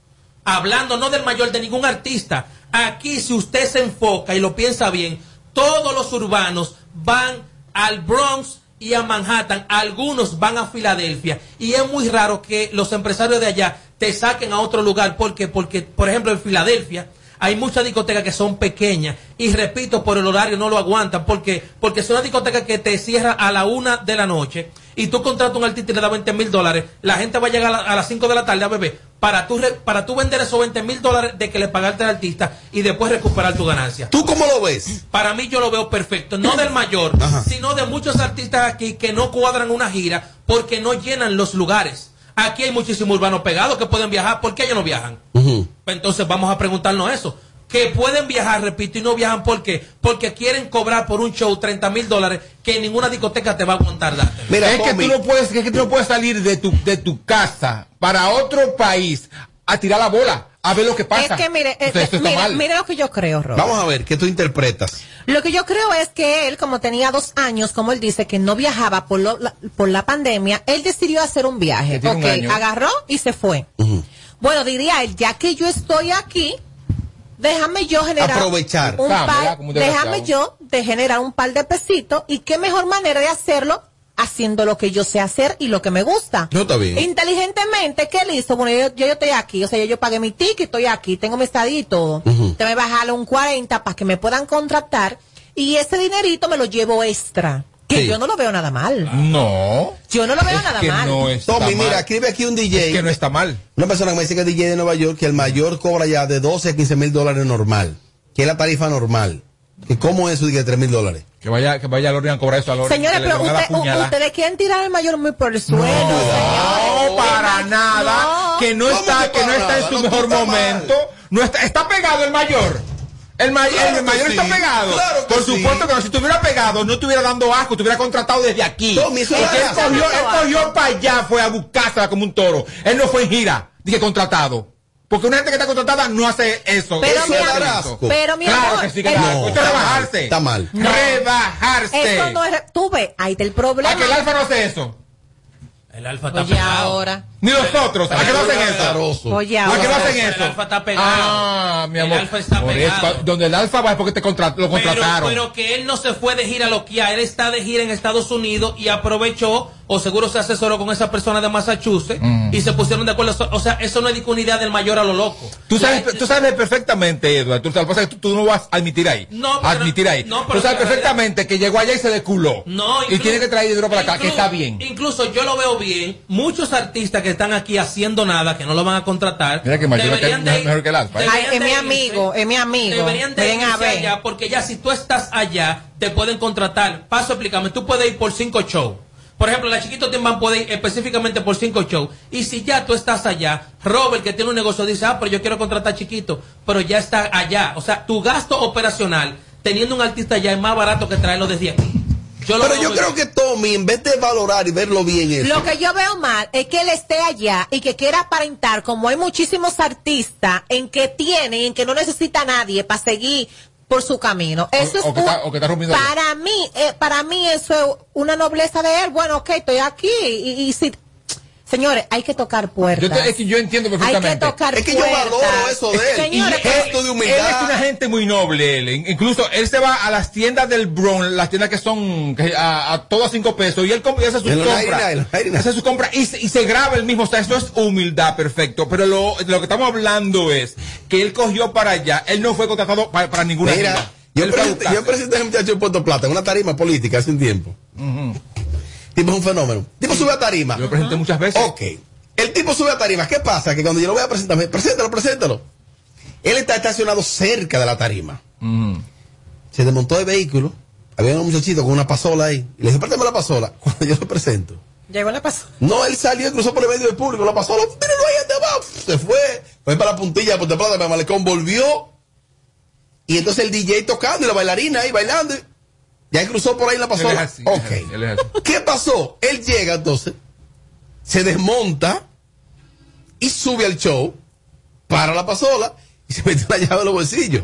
hablando no del mayor de ningún artista. Aquí, si usted se enfoca y lo piensa bien, todos los urbanos van al Bronx y a Manhattan, algunos van a Filadelfia. Y es muy raro que los empresarios de allá te saquen a otro lugar. ¿Por qué? Porque, por ejemplo, en Filadelfia hay muchas discotecas que son pequeñas y repito, por el horario no lo aguantan. porque Porque es una discoteca que te cierra a la una de la noche y tú contratas un artista y le da 20 mil dólares, la gente va a llegar a las 5 de la tarde a beber. Para tú, para tú vender esos 20 mil dólares de que le pagaste al artista y después recuperar tu ganancia. ¿Tú cómo lo ves? Para mí yo lo veo perfecto, no del mayor, sino de muchos artistas aquí que no cuadran una gira porque no llenan los lugares. Aquí hay muchísimos urbanos pegados que pueden viajar, ¿por qué ellos no viajan? Pues Entonces vamos a preguntarnos eso. Que pueden viajar, repito, y no viajan ¿por qué? Porque quieren cobrar por un show 30 mil dólares que ninguna discoteca te va a aguantar darte. es que tú no puedes, es que tú no puedes salir de tu, de tu casa para otro país a tirar la bola, a ver lo que pasa. Es que mire, eh, mire, mal. mire lo que yo creo, Robert. Vamos a ver, ¿qué tú interpretas? Lo que yo creo es que él, como tenía dos años, como él dice, que no viajaba por, lo- la, por la pandemia, él decidió hacer un viaje. Un Ok, agarró y se fue. Bueno, diría él, ya que yo estoy aquí, déjame yo generar Aprovechar. un Dame, par, déjame yo de generar un par de pesitos y qué mejor manera de hacerlo haciendo lo que yo sé hacer y lo que me gusta. No, está bien. Inteligentemente, ¿qué él hizo? Bueno, yo, yo, yo estoy aquí, o sea, yo, yo pagué mi ticket, estoy aquí, tengo mi estadía y todo. Te me bajarle un 40 para que me puedan contratar y ese dinerito me lo llevo extra. Que Sí. yo no lo veo nada mal. No. Yo no lo veo nada que mal. no está Tommy, mal. mira, escribe aquí un DJ. que no está mal. Una persona que me dice que es DJ de Nueva York, que el mayor cobra ya de 12 a 15 mil dólares normal. Que es la tarifa normal. Que ¿Cómo es eso de que 3 mil dólares? Que vaya, que vaya a Lorian a cobrar eso a Lorian. Señores, pero usted- ustedes quieren tirar al mayor muy por el suelo. No, para nada. Que no ¿Cómo está, que que no está en su No, mejor momento. No está, está pegado el mayor. El, may- Claro el mayor sí, está pegado. claro Por sí. supuesto que no. Si estuviera pegado, no estuviera dando asco, estuviera contratado desde aquí. Porque él cogió, él cogió para allá, fue a buscársela como un toro. Él no fue en gira, dije contratado. Porque una gente que está contratada no hace eso. Pero Eso mi es amor, pero mi Claro amor, que sí que el-. No, está mal, rebajarse. está mal. Rebajarse. Eso no es. Tú ves, ahí está el problema. ¿A que el alfa no hace eso? El alfa está Oye, pegado. ahora. Ni nosotros. ¿A qué no hacen eso? Oye, ¿A qué no hacen El eso? alfa está pegado. Ah, mi El amor. alfa está Por eso, pegado. donde el alfa va es porque te contra- lo contrataron. pero que él no se fue de gira a loquia, él está de gira en Estados Unidos y aprovechó, o seguro se asesoró con esa persona de Massachusetts y se pusieron de acuerdo. O sea, eso no es unidad del mayor a lo loco. Tú sabes, tú sabes perfectamente, Edward. Tú, lo que pasa es que tú, tú no vas a admitir ahí. No, pero- admitir ahí. no, pero tú sabes la perfectamente que llegó allá y se deculó. No, y inclu- tiene que traer dinero para acá, que está bien. Incluso yo lo veo bien. Muchos artistas que están aquí haciendo nada, que no lo van a contratar. Mira que mayor que- de mejor que el alfa. ¿eh? Ay, es mi amigo, es mi amigo. Deberían de Ven a irse ver. allá porque ya si tú estás allá, te pueden contratar. Paso, explícame, tú puedes ir por cinco shows. Por ejemplo, la Chiquito Timban puede ir específicamente por cinco shows. Y si ya tú estás allá, Robert, que tiene un negocio, dice, ah, pero yo quiero contratar a Chiquito, pero ya está allá. O sea, tu gasto operacional, teniendo un artista allá, es más barato que traerlo desde aquí. Yo Pero yo creo bien. que Tommy, en vez de valorar y verlo bien eso, Lo que yo veo mal es que él esté allá y que quiera aparentar, como hay muchísimos artistas en que tiene, en que no necesita a nadie para seguir por su camino. Eso es o que un- está- o que está rompiendo para mí, eh, para mí eso es una nobleza de él. Bueno, ok, estoy aquí y, y si Señores, hay que tocar puertas. Yo, te- es que yo entiendo hay perfectamente. que tocar Es que yo puertas. valoro eso de él. Señores, gesto de Él humildad. es una gente muy noble, él. Incluso él se va a las tiendas del Bronx, las tiendas que son que a, a todo a cinco pesos, y él y hace sus compras. 99, en los 99. Hace sus compras y se, y se graba el mismo. O sea, eso es humildad, perfecto. Pero lo, lo que estamos hablando es que él cogió para allá. Él no fue contratado para, para ninguna Mira, yo Él presenté, yo presenté a ese muchacho en Puerto Plata en una tarima política hace un tiempo. Tipo es un fenómeno. Tipo sube a tarima. Yo lo presenté muchas veces. Ok. El tipo sube a tarima. ¿Qué pasa? Que cuando yo lo voy a presentar, me- preséntalo, preséntalo. Él está estacionado cerca de la tarima. Se desmontó el vehículo. Había un muchachito con una pasola ahí. Y le dije, préstame la pasola. Cuando yo lo presento. Llegó la pasó. No, él salió y cruzó por el medio del público. La pasola, míralo ahí de abajo. Se fue. Fue para la puntilla de Puerto Plata, para Malecón. Volvió. Y entonces el DJ tocando y la bailarina ahí bailando. Ya él cruzó por ahí la Él es pasola. así, Ok. él es así. ¿Qué pasó? Él llega entonces, se desmonta y sube al show, para la pasola y se mete la llave en los bolsillos.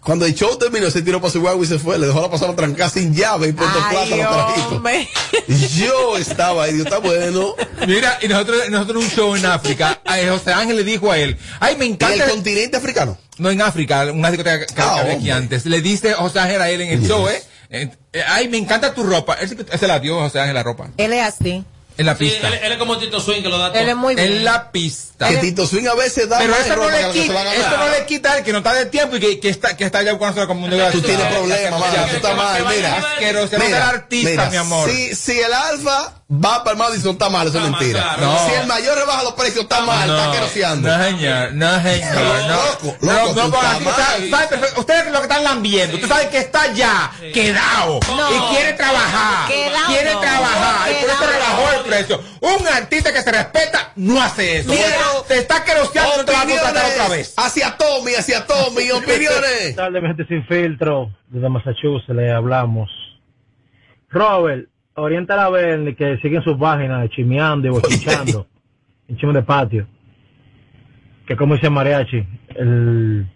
Cuando el show terminó, se tiró para su guagua y se fue. Le dejó la pasola trancada sin llave y Puerto Plata lo. Yo estaba ahí, digo, está bueno. Mira, y nosotros, nosotros en un show en África, a José Ángel le dijo a él, ay, me En encanta. el continente africano. No, en África, una discoteca que, Ah, había aquí antes. Le dice José Ángel a él en el Yes. show, ¿eh? Eh, eh, Ay, me encanta tu ropa. Él, se- la dio José Ángel la ropa. Él es así. En la Sí, pista. él, él es como Tito Swing que lo da todo. Él es muy bien. en la pista. Que Tito Swing a veces da Pero eso no, le quita, esto no le quita el que no está de tiempo y que, que está, que está ya buscando como un Tú tienes problemas, mano. Tú estás mal. Mira. Asqueroso. Mira, artista, mira, mi amor. Si, si el alfa va para el Madison, está mal, eso es mentira. No. Si el mayor rebaja los precios, está mal, está queroseando. No, señor, no, señor. No, Loco, no, loco, no, perfecto- Ustedes lo que están lambiendo, usted sabe que está ya quedado No. y quiere trabajar. Quedao quiere no. trabajar y por eso rebajó no. el precio. Un artista que se respeta no hace eso. Mira, te está queroseando y no te va a contratar otra vez. Hacia Tommy, hacia Tommy, opiniones. Mi gente sin filtro. Desde Massachusetts le hablamos. Robert, orienta a ver que siguen sus páginas chimeando y bochichando en chisme de patio. Que como dice Mariachi, el,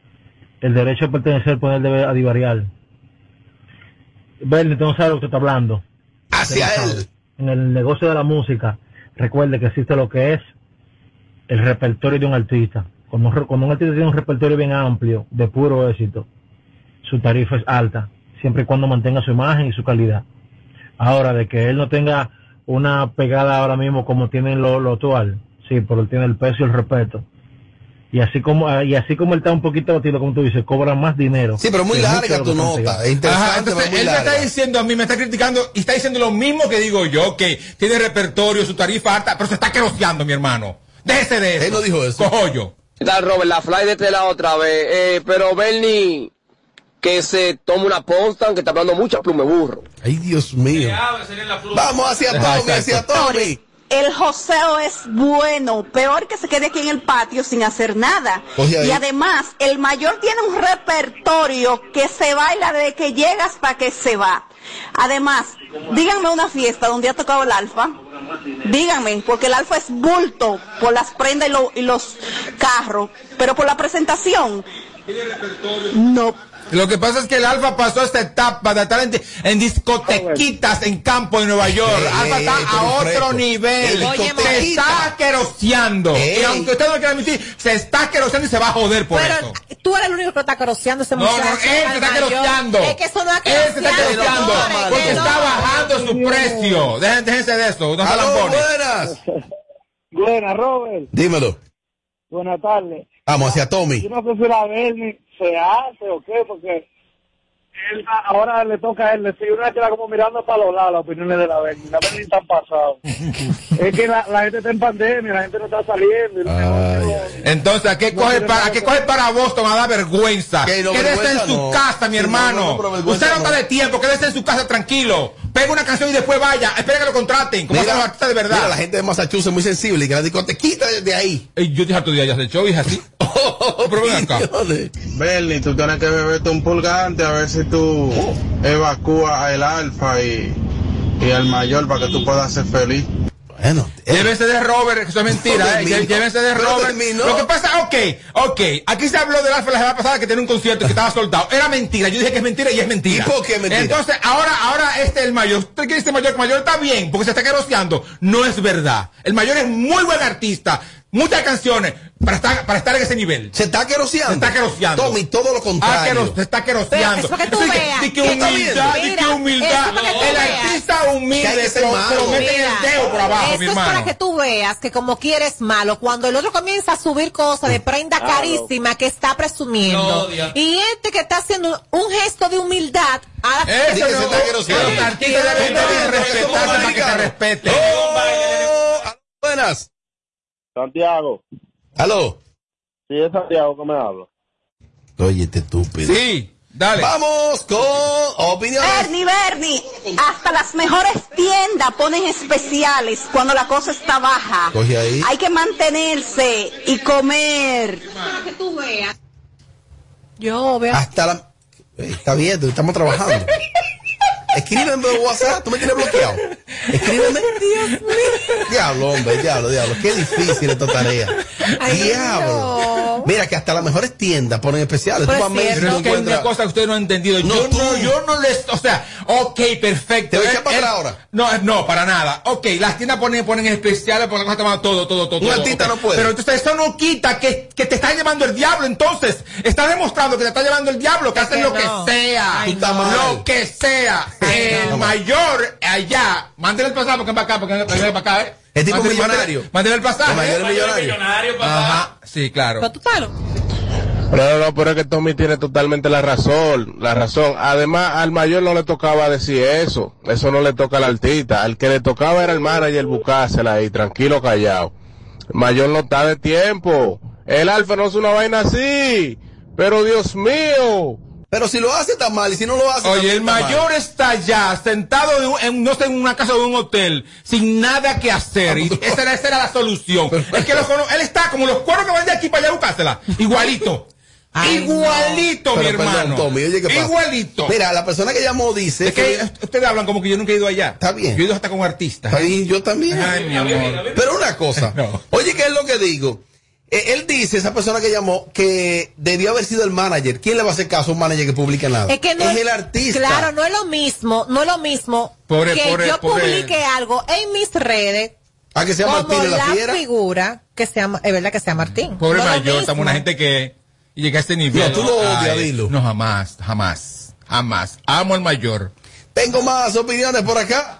el derecho a pertenecer poder debe adivariar. Bernie, tú no sabes lo que está hablando. Hacia él. En el negocio de la música, recuerde que existe lo que es el repertorio de un artista. Cuando, un cuando un artista tiene un repertorio bien amplio, de puro éxito, su tarifa es alta, siempre y cuando mantenga su imagen y su calidad. Ahora, de que él no tenga una pegada ahora mismo como tiene lo, lo actual, sí, pero él tiene el peso y el respeto. Y así como y así como él está un poquito batido, como tú dices, cobra más dinero. Sí, pero muy larga tu nota. están Es interesante, Ajá, entonces él me larga. está diciendo a mí, me está criticando y está diciendo lo mismo que digo yo, que tiene repertorio, su tarifa alta, pero se está queroseando, mi hermano. Déjese de eso. Él no dijo eso. Cojollo. ¿Qué tal, Robert? La fly de este lado otra vez. Eh, pero Bernie, que se tome una postan, que está hablando mucha plume burro. Ay, Dios mío. Vamos hacia Tommy, hacia Tommy. El joseo es bueno, peor que se quede aquí en el patio sin hacer nada. Y además, el mayor tiene un repertorio que se baila desde que llegas para que se va. Además, díganme una fiesta donde ha tocado el alfa. Díganme, porque el alfa es bulto por las prendas y, lo- y los carros, pero por la presentación. No. Lo que pasa es que el Alfa pasó esta etapa de estar en, en discotequitas en campo de Nueva York. Ey, Alfa está ey, a otro fresco. nivel. Ey, Se está queroseando. Y aunque usted no lo quiera admitir, se está queroseando y se va a joder por Pero eso. tú eres el único que lo está coroseando ese No, muchacho. no, él se está queroseando. Es que eso no es Él se está queroseando porque no. está bajando su precio. Dejen- Déjense de eso. No Aló, buenas. Buenas, Robert. Dímelo. Buenas tardes. Vamos hacia Tommy. Yo no sé si la Bernie se hace o qué, porque él, ahora le toca a él decir, una queda como mirando para los lados las opiniones de la Bernie. La Bernie está pasado. es que la, la gente está en pandemia, la gente no está saliendo. Entonces, ¿a qué, No coge para, ¿a qué que- coge para Boston a dar vergüenza? Que quédese en su no. casa, mi hermano. Usted no está no. de tiempo, quédese en su casa tranquilo. Pega una canción y después vaya. Espera que lo contraten, como hacen los de verdad. mira, la gente de Massachusetts es muy sensible y que la discotequita desde ahí. Ey, yo dije otro día ya se echó y es así. pero ven acá. Bernie, tú tienes que beberte un pulgante a ver si tú evacúas el alfa y, y el mayor para que tú puedas ser feliz. Bueno, Llévense de Robert, que eso es mentira, eh. Llévense de Robert. terminó. Lo que pasa, ok, ok. Aquí se habló del Alfa la semana pasada que tenía un concierto y que estaba soldado. Era mentira. Yo dije que es mentira y es mentira. ¿Y por qué es mentira? Entonces, ahora, ahora este el mayor. ¿Usted quiere decir mayor? Que mayor está bien, porque se está queroseando. No es verdad. El mayor es muy buen artista. Muchas canciones para estar, para estar en ese nivel. Se está queroseando. Se está queroseando. Tommy, todo lo Ah, contrario. quero- se está queroseando. Pero es para que tú Así veas. di que ¿Qué está humildad, que Mira, humildad. eso que tú El veas. artista humilde se lo, se mete en el Mira, dedo por abajo, Eso mi es para hermano. que tú veas que como quieres malo, cuando el otro comienza a subir cosas de prenda Claro. carísima que está presumiendo, odia. y este que está haciendo un gesto de humildad, ah, Eso Dice que se no, está queroseando. los artistas deben respetarse para que se americanos. respeten. Oh, buenas. Santiago. Aló. Sí, es Santiago que me habla. Oye, este estúpido. Sí, dale. Vamos con opiniones. Bernie, Bernie, hasta las mejores tiendas ponen especiales cuando la cosa está baja. Coge ahí. Hay que mantenerse y comer. yo veo. Hasta la. Está bien, estamos trabajando. Escríbeme por WhatsApp, tú me tienes bloqueado. Escríbeme. Dios mío. Diablo, hombre, diablo, diablo. Qué difícil esta tarea. Ay, diablo. Mira que hasta las mejores tiendas ponen especiales. Pues Tú vas a Pero no es que una cosa que usted no ha entendido. No, yo, tú. no, yo no les. O sea, ok, perfecto. ¿Te voy a Él- echar para él- atrás ahora? No, no, para nada. Ok, las tiendas ponen, ponen especiales por la cosa tomada todo, todo, todo. Un artista ok. no puede. Pero entonces eso no quita que, que te está llevando el diablo. Entonces, está demostrando que te está llevando el diablo, que hacen que lo no. que sea. Ay. Lo que sea. El mayor allá. Mándele el pasado porque ven para acá, porque ven para acá, ¿eh? Es tipo millonario. El pasaje. El mayor es ¿eh? millonario. millonario, papá. Ajá, sí, claro. Pero tú sabes. No, no, pero es que Tommy tiene totalmente la razón, la razón. Además, al mayor no le tocaba decir eso, eso no le toca al artista, al que le tocaba era el manager buscársela ahí, tranquilo, callado. El mayor no está de tiempo, el alfa no es una vaina así, pero Dios mío. Pero si lo hace está mal y si no lo hace Oye, el está mal. mayor está allá, sentado en, un- en- no sé, en una casa o en un hotel, sin nada que hacer. Y esa era, esa era la solución. Es que lo cono- él está como los cuernos que van de aquí para allá a buscársela. Igualito. Igualito, mi Pero perdón, hermano. Tommy, oye, ¿qué pasa? Igualito. Mira, la persona que llamó dice Es que ustedes hablan como que yo nunca he ido allá. Está bien. Yo he ido hasta como artista. Está bien, yo también. Ay, mi amor. Pero una cosa, No. oye, ¿qué es lo que digo? Eh, él dice, esa persona que llamó, que debió haber sido el manager. ¿Quién le va a hacer caso a un manager que publica nada? Es que no el artista. Claro, no es lo mismo, no es lo mismo Pobre, que pobre, yo pobre. publique algo en mis redes A que sea como Martín en la fiera. figura que sea, es verdad que sea Martín. Pobre No es mayor, estamos una gente que llega a este nivel. No, tú lo odias, dilo. No, jamás, jamás, jamás. Amo al mayor. Tengo más opiniones por acá.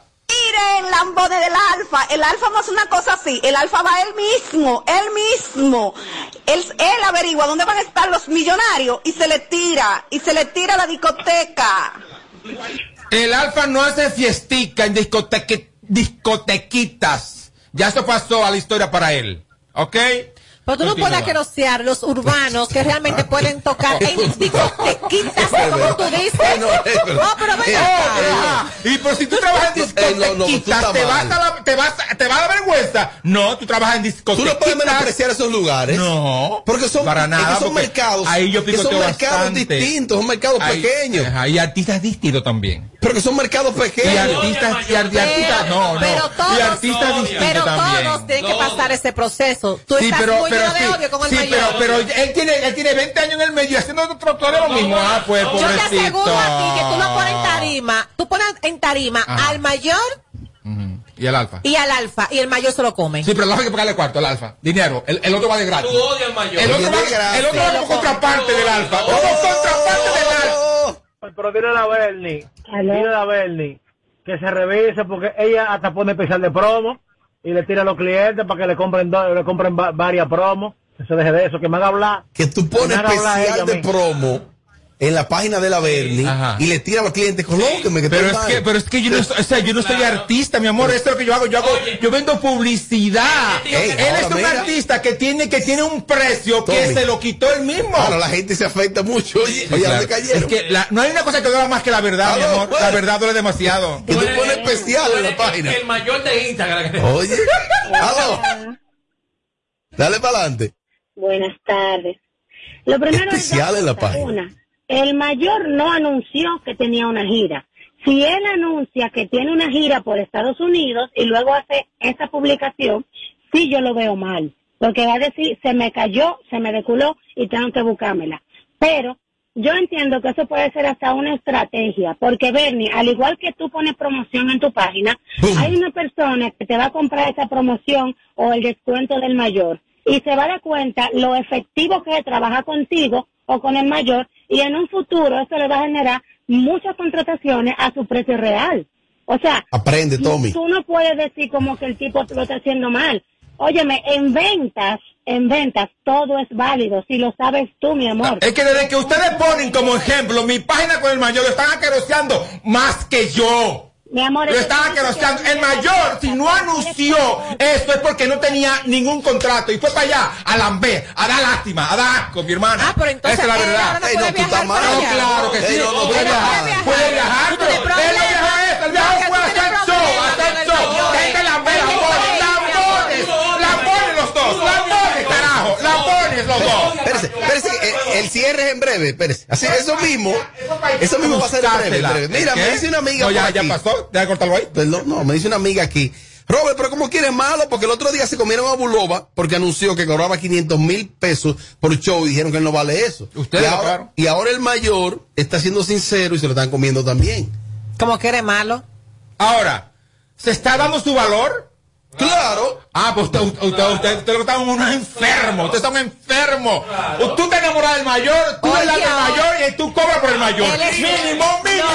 Miren, lambones del alfa. El alfa no es una cosa así. El alfa va él mismo, él mismo. Él, averigua dónde van a estar los millonarios y se le tira, y se le tira la discoteca. El alfa no hace fiestica en discotequitas. Ya eso pasó a la historia para él. ¿Ok? Pero tú no Continúa. puedes aquerosear los urbanos que realmente pueden tocar en discotequitas, como tú dices. No, pero ven Eh, acá. Ah, y por si tú trabajas en Eh, tú discotequitas, te, vas a la- te, vas a- te va a dar vergüenza. No, tú trabajas en Tú discotequitas. no puedes menospreciar esos lugares. No. Porque son, Para nada, son mercados. ahí yo que son mercados bastante. distintos, son mercados Hay- pequeños. ajá, y artistas distintos también. Pero que son mercados pequeños. artistas, y, ar- y artistas, no, no. Pero todos, y artistas distintos pero también. todos tienen que pasar ese proceso. Tú Sí, estás pero, muy pero lleno de sí, odio con el sí, mayor. pero, pero él tiene, él tiene 20 años en el medio haciendo otro todo lo mismo. Ah, pues, Yo te aseguro a ti que tú lo pones en tarima, tú pones en tarima Ajá. al mayor Y el alfa. y al alfa, y el mayor se lo come. Sí, pero el alfa hay que pagarle cuarto, el alfa. Dinero. El, el otro va de gratis. Tú odias al mayor. El otro va, gratis. el otro va como contraparte del alfa. Como contraparte del alfa. Pero dile a la Bernie, dile a la Bernie que se revise porque ella hasta pone especial de promo y le tira a los clientes para que le compren do- le compren va- varias promos. Que se deje de eso, que me haga hablar. que tú pones Que especial de mí. promo en la página de la Bernie Ajá. y le tira a los clientes con que Pero es mal". que, pero es que yo no, soy- o sea, yo no soy artista, mi amor. Esto es lo que yo hago. Yo hago, yo vendo publicidad. Ey, Él es un mira. artista que tiene, que tiene un precio que se lo quitó él mismo. Claro, la gente se afecta mucho. Oye, Sí, oye, ¿a claro. dónde cayeron? Es que la- no hay una cosa que duela más que la verdad, mi amor. pues. La verdad duele demasiado. que tú pones especial en la página. El mayor de Instagram. Oye, aló. Dale para adelante. Buenas tardes. Lo primero Especial es en la página. El mayor no anunció que tenía una gira. Si él anuncia que tiene una gira por Estados Unidos y luego hace esa publicación, sí yo lo veo mal. Porque va a decir, se me cayó, se me deculó y tengo que buscármela. Pero yo entiendo que eso puede ser hasta una estrategia. Porque Bernie, al igual que tú pones promoción en tu página, hay una persona que te va a comprar esa promoción o el descuento del mayor y se va a dar cuenta lo efectivo que es trabajar contigo o con el mayor y en un futuro eso le va a generar muchas contrataciones a su precio real. O sea, Aprende, Tommy. tú no puedes decir como que el tipo lo está haciendo mal. Óyeme, en ventas, en ventas todo es válido, si lo sabes tú, mi amor. Es que desde que ustedes ponen como ejemplo mi página con el mayor, lo están aqueroseando más que yo. Mi amor, Lo es que están tú dices aqueroseando. que- El mayor, si no anunció esto es porque no tenía ningún contrato y fue para allá a lamber, a dar lástima, a dar asco, mi hermana. Ah, pero entonces Esa es la verdad. ahora no Ey, no, tú estás viajar mal. para No, allá. claro que sí. no, no, puede viajar. Puede viajar, pero Espérese, espérese, que, eh, el cierre es en breve, espérese. Así, eso mismo, eso mismo va a ser en breve, en breve. Mira, me dice una amiga No, ya, por ya aquí. pasó, ya cortarlo ahí. Perdón, no, me dice una amiga aquí. Robert, pero ¿cómo quieres malo? Porque el otro día se comieron a Bulova porque anunció que cobraba 500 mil pesos por show y dijeron que él no vale eso. Ustedes y lo ahora, y ahora el mayor está siendo sincero y se lo están comiendo también. Como que eres malo. Ahora, ¿se está dando su valor? Claro. Ah, pues usted, usted, usted, usted, usted está es un enfermo. Usted está un enfermo. Tú te enamoras del mayor, tú al ahora- mayor y tú cobras por el mayor. Mínimo, mínimo.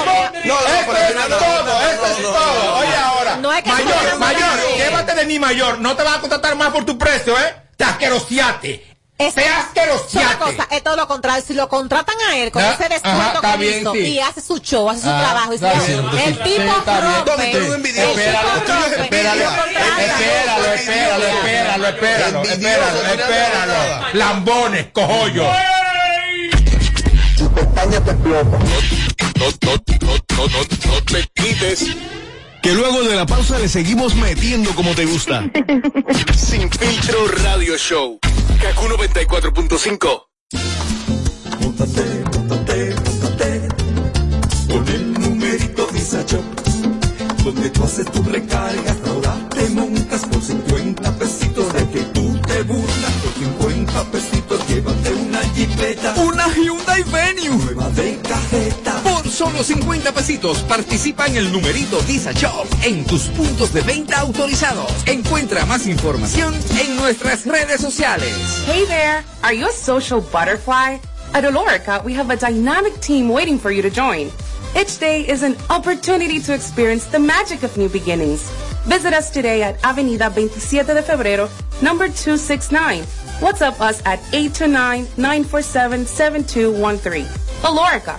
No, no, Esto es todo, esto es todo. Oye, ahora. No es que tú te mayor, mayor, llévate de mi mayor. No te van a contratar más por tu precio, ¿eh? Te asquerosiate. Es, ¡Qué es una asquerosiate! cosa, es todo lo contrario. Si lo contratan a él con Ah, ese ajá, descuento está que bien, hizo sí. y hace su show, hace su Ah, trabajo, y se bien, el sí, tipo bien. rompe. Espéralo, rompe, espéralo, espéralo, espéralo, espéralo, espéralo, espéralo, espéralo. Lambones, cojollo. Tu pestaña te explota. No, no, no, no, no, no te quites. Que luego de la pausa le seguimos metiendo como te gusta. Sin filtro radio show. Kaku 94.5. Con el numerito Visa Shop, donde tú haces tu recarga, ahora te montas por 50 pesitos de que tú te burlas. Por 50 pesitos llévate una jipeta. Una Hyundai Venue. Nueva de cajeta. Solo 50 pesitos participa en el numerito Visa Shop en tus puntos de venta autorizados. Encuentra más información en nuestras redes sociales. Hey there! Are you a social butterfly? At Olorica, we have a dynamic team waiting for you to join. Each day is an opportunity to experience the magic of new beginnings. Visit us today at Avenida 27 de Febrero, number 269. WhatsApp us at 829-947-7213. Olorica,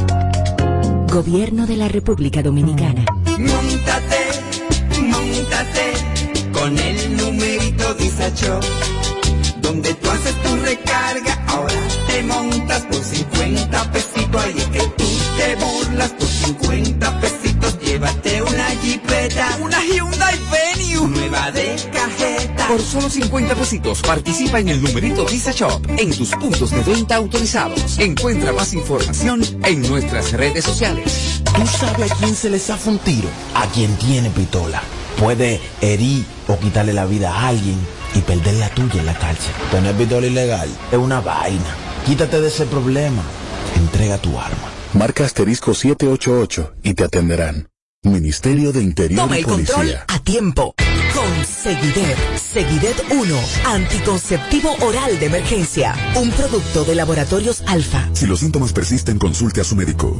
Gobierno de la República Dominicana. Montate, montate con el numerito Visa Shop, donde tú haces tu recarga, ahora te montas por 50 pesitos, ahí es que tú te burlas por 50 pesitos, llévate una jipeta, Una Hyundai Nueva de cajeta. Por solo 50 pesitos participa en el numerito Visa Shop en tus puntos de venta autorizados. Encuentra más información en nuestras redes sociales. ¿Tú sabes a quién se le zafa un tiro? A quien tiene pistola. Puede herir o quitarle la vida a alguien y perder la tuya en la cárcel. Tener pistola ilegal es una vaina. Quítate de ese problema. Entrega tu arma. Marca asterisco 788 y te atenderán. Ministerio de Interior Toma y el control Policía. a tiempo. Con Seguidet. Seguidet 1. Anticonceptivo oral de emergencia. Un producto de laboratorios alfa. Si los síntomas persisten, consulte a su médico.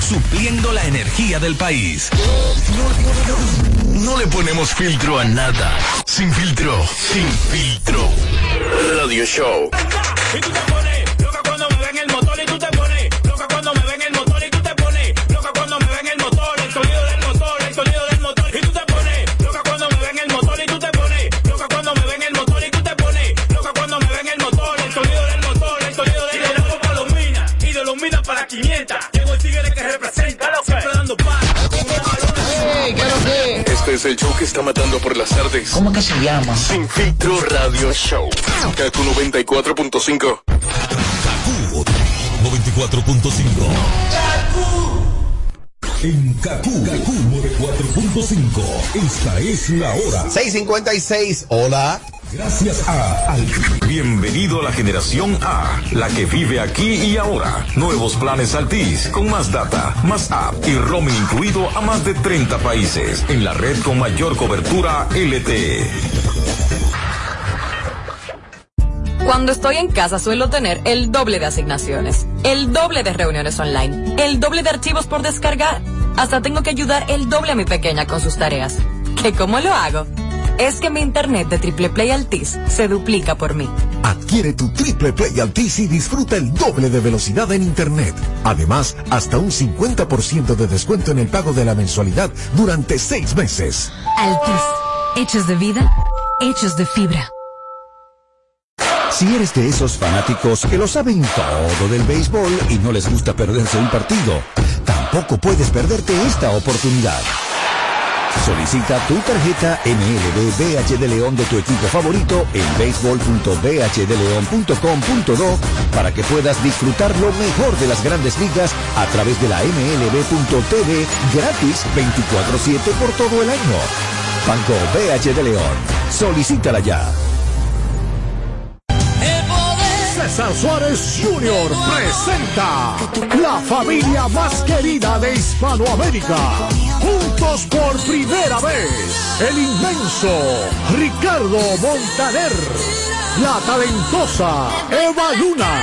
Supliendo la energía del país. No le ponemos filtro a nada. Sin filtro. Sin filtro. Radio Show. Este es el show que está matando por las tardes. ¿Cómo que se llama? Sin filtro radio show. Kaku 94.5. 94.5. En Kaku, Kaku 94.5. Esta es la hora. 656. Hola. Gracias a Al. Bienvenido a la generación A, la que vive aquí y ahora. Nuevos planes Altis, con más data, más app y roaming incluido a más de 30 países, en la red con mayor cobertura LTE. Cuando estoy en casa suelo tener el doble de asignaciones, el doble de reuniones online, el doble de archivos por descargar. Hasta tengo que ayudar el doble a mi pequeña con sus tareas. ¿Que cómo lo hago? Es que mi internet de Triple Play Altis se duplica por mí. Adquiere tu Triple Play Altis y disfruta el doble de velocidad en Internet. Además, hasta un 50% de descuento en el pago de la mensualidad durante seis meses. Altis. Hechos de vida, hechos de fibra. Si eres de esos fanáticos que lo saben todo del béisbol y no les gusta perderse un partido, tampoco puedes perderte esta oportunidad. Solicita tu tarjeta MLB BH de León de tu equipo favorito en béisbol.bhdeleon.com.do para que puedas disfrutar lo mejor de las grandes ligas a través de la MLB.tv gratis 24-7 por todo el año. Banco BH de León. Solicítala ya. César Suárez Jr. presenta la familia más querida de Hispanoamérica. Juntos por primera vez, el inmenso Ricardo Montaner, la talentosa Eva Luna,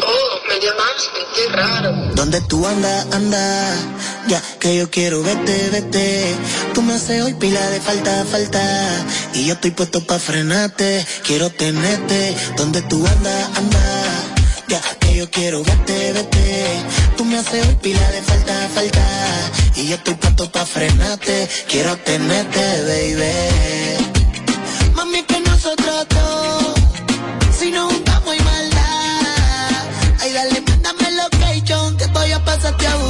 Oh, me llamaste, qué raro. ¿Dónde tú andas, anda? Ya que yo quiero verte, vete. Tú me haces hoy pila de falta, falta. Y yo estoy puesto pa' frenarte. Quiero tenerte. ¿Dónde tú andas, anda? Ya que yo quiero verte, vete. Tú me haces hoy pila de falta, falta. Y yo estoy puesto pa' frenarte. Quiero tenerte, baby. Mami, que juntamos location que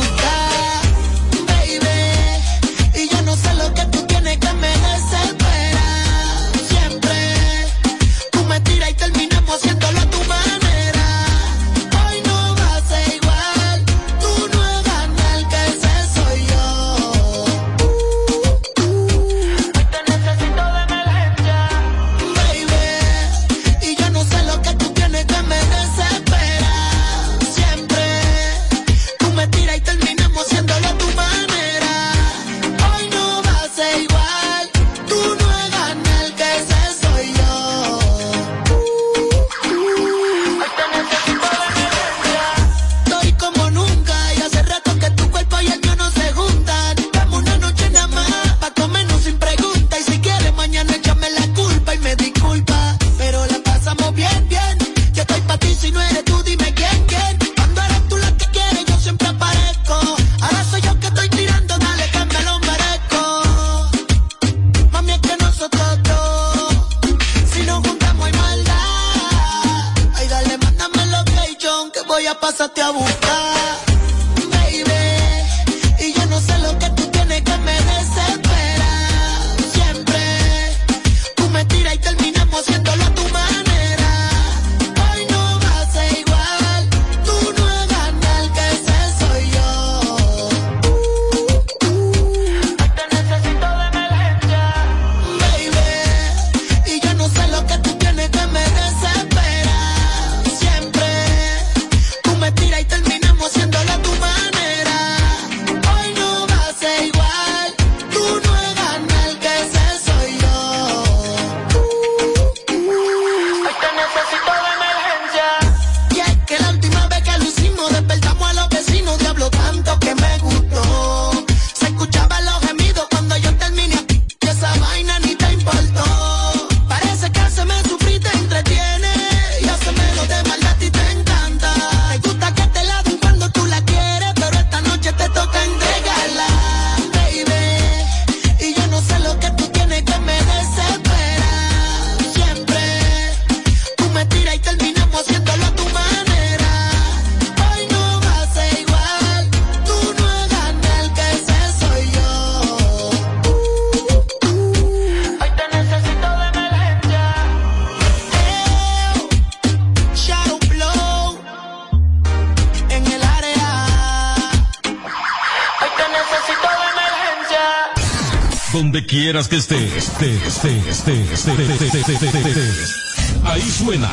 estés, estés, estés. Ahí suena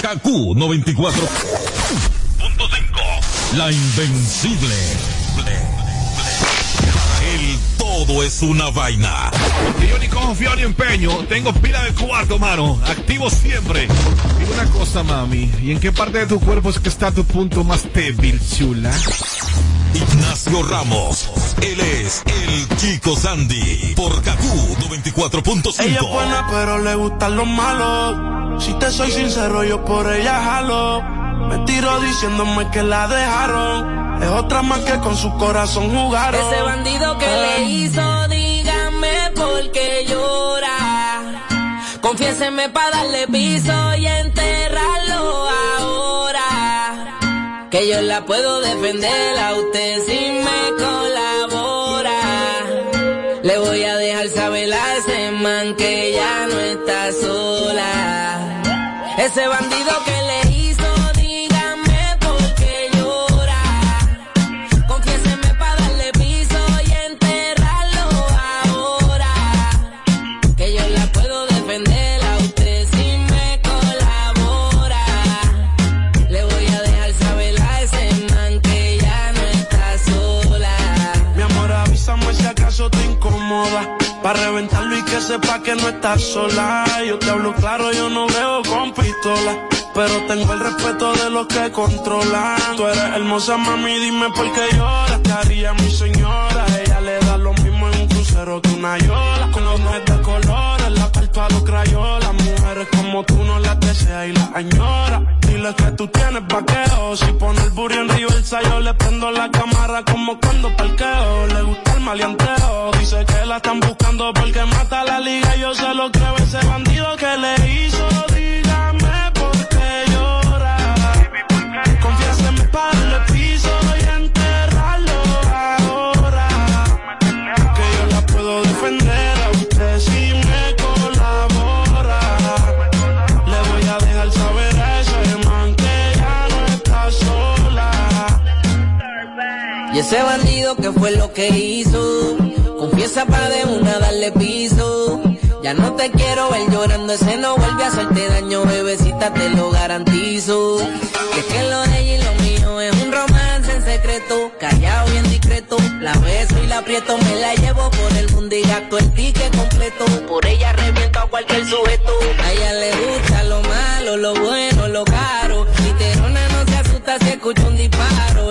KQ 94.5. La invencible. El todo es una vaina. Yo ni confío ni empeño. Tengo pila de cuarto, mano. Activo siempre. Dime una cosa, mami. ¿Y en qué parte de tu cuerpo es que está tu punto más débil, chula? Ignacio Ramos. Él es el Chico Sandy. Por KQ 94.5. Ella es buena, pero le gustan los malos. Si te soy sincero, yo por ella jalo. Me tiro diciéndome que la dejaron. Es otra más que con su corazón jugaron. Ese bandido que le hizo, dígame por qué llora. Confiéseme para darle piso y enterrarlo ahora. Que yo la puedo defender a usted si me Ese bandido estás sola. Yo te hablo claro, yo no veo con pistola. Pero tengo el respeto de los que controlan. Tú eres hermosa, mami, dime por qué lloras. ¿Qué haría mi señora? Ella le da lo mismo en un crucero que una yola. Con los de colores, la palpa los crayolas. Como tú no las deseas y las añora. Dile que tú tienes vaqueo. Si pone el burro en río el yo le prendo la cámara como cuando parqueo. Le gusta el maleanteo. Dice que la están buscando porque mata la liga. Yo se lo creo ese bandido que le hizo. Y ese bandido que fue lo que hizo, confiesa para de una darle piso. Ya no te quiero ver llorando, ese no vuelve a hacerte daño, bebecita, te lo garantizo. Que es que lo de ella y lo mío es un romance en secreto, callado y en discreto. La beso y la aprieto, me la llevo por el mundo y gasto el ticket completo. Por ella reviento a cualquier sujeto. A ella le gusta lo malo, lo bueno, lo caro. Literona no se asusta si escucha un disparo.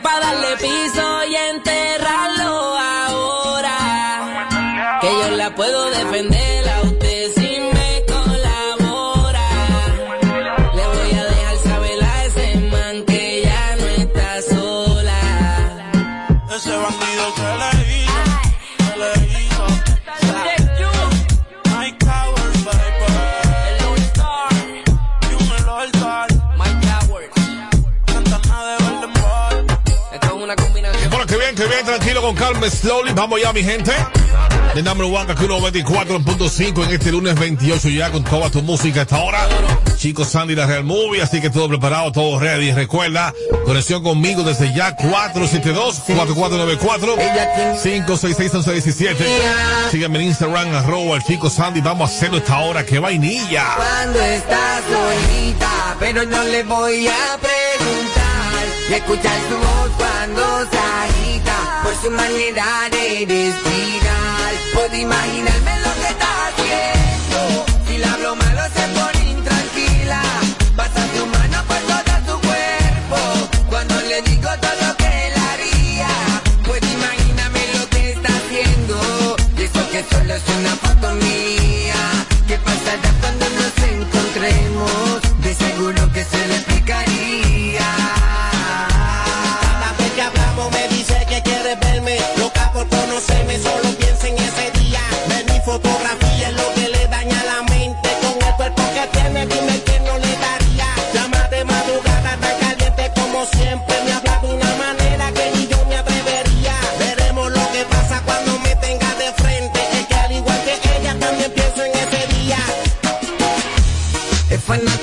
Para darle piso y enterrarlo ahora. Que yo la puedo defender con slowly. Vamos ya, mi gente. The number one, Kaku 94.5 en este lunes 28 ya con toda tu música hasta ahora. Chicos, Sandy, la Real Movie, así que todo preparado, todo ready. Recuerda, conexión conmigo desde ya 472-4494, 566-1117. Sígueme en Instagram, arroba el chico Sandy. Vamos a hacerlo esta hora, que vainilla. Cuando estás solita, pero no le voy a preguntar. Y escuchar su voz cuando agita, su manera de respirar. Puedo imaginarme lo que está haciendo. Si la hablo malo se pone intranquila. Pasa su mano por todo su cuerpo. Cuando le digo todo lo que él haría. Puedo imaginarme lo que está haciendo. Y eso que solo es una foto mía.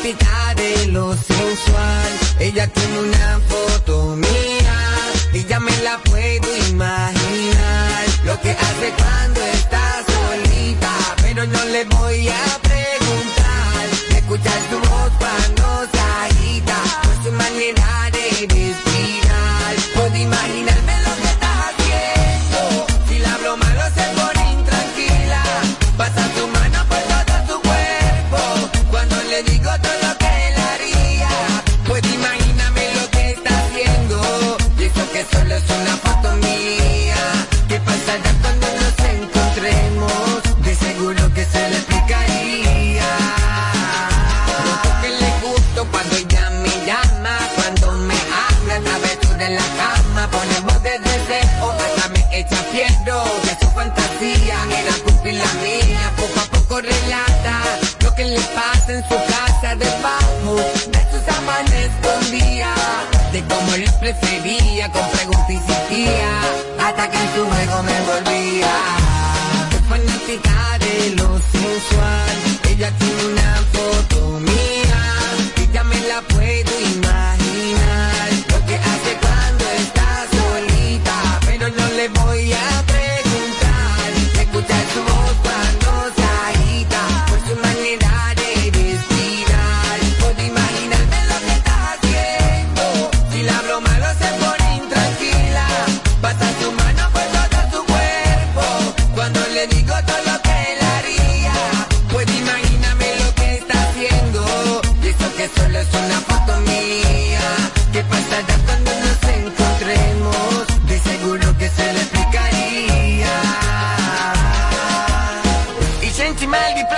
olvidar.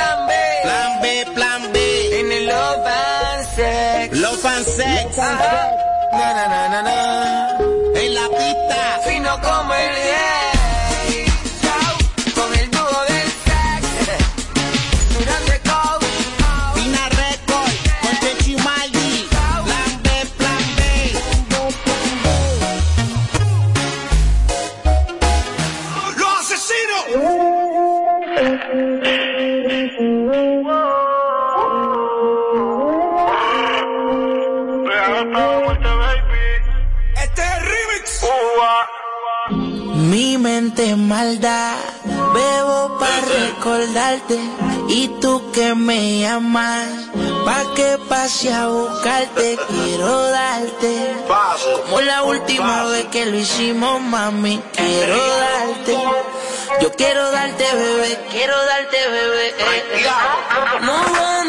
plan B. Plan B, plan B. En el Love and Sex. Love and Sex. Love and sex. Uh -huh. na, na, na, Y tú que me llamas, pa' que pase a buscarte, quiero darte. Como la última vez que lo hicimos, mami, quiero darte. Yo quiero darte, bebé, quiero darte, bebé. No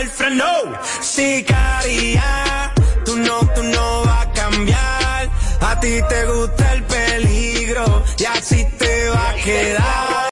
el freno. Sicaria, tú no, tú no vas a cambiar. A ti te gusta el peligro y así te va a quedar.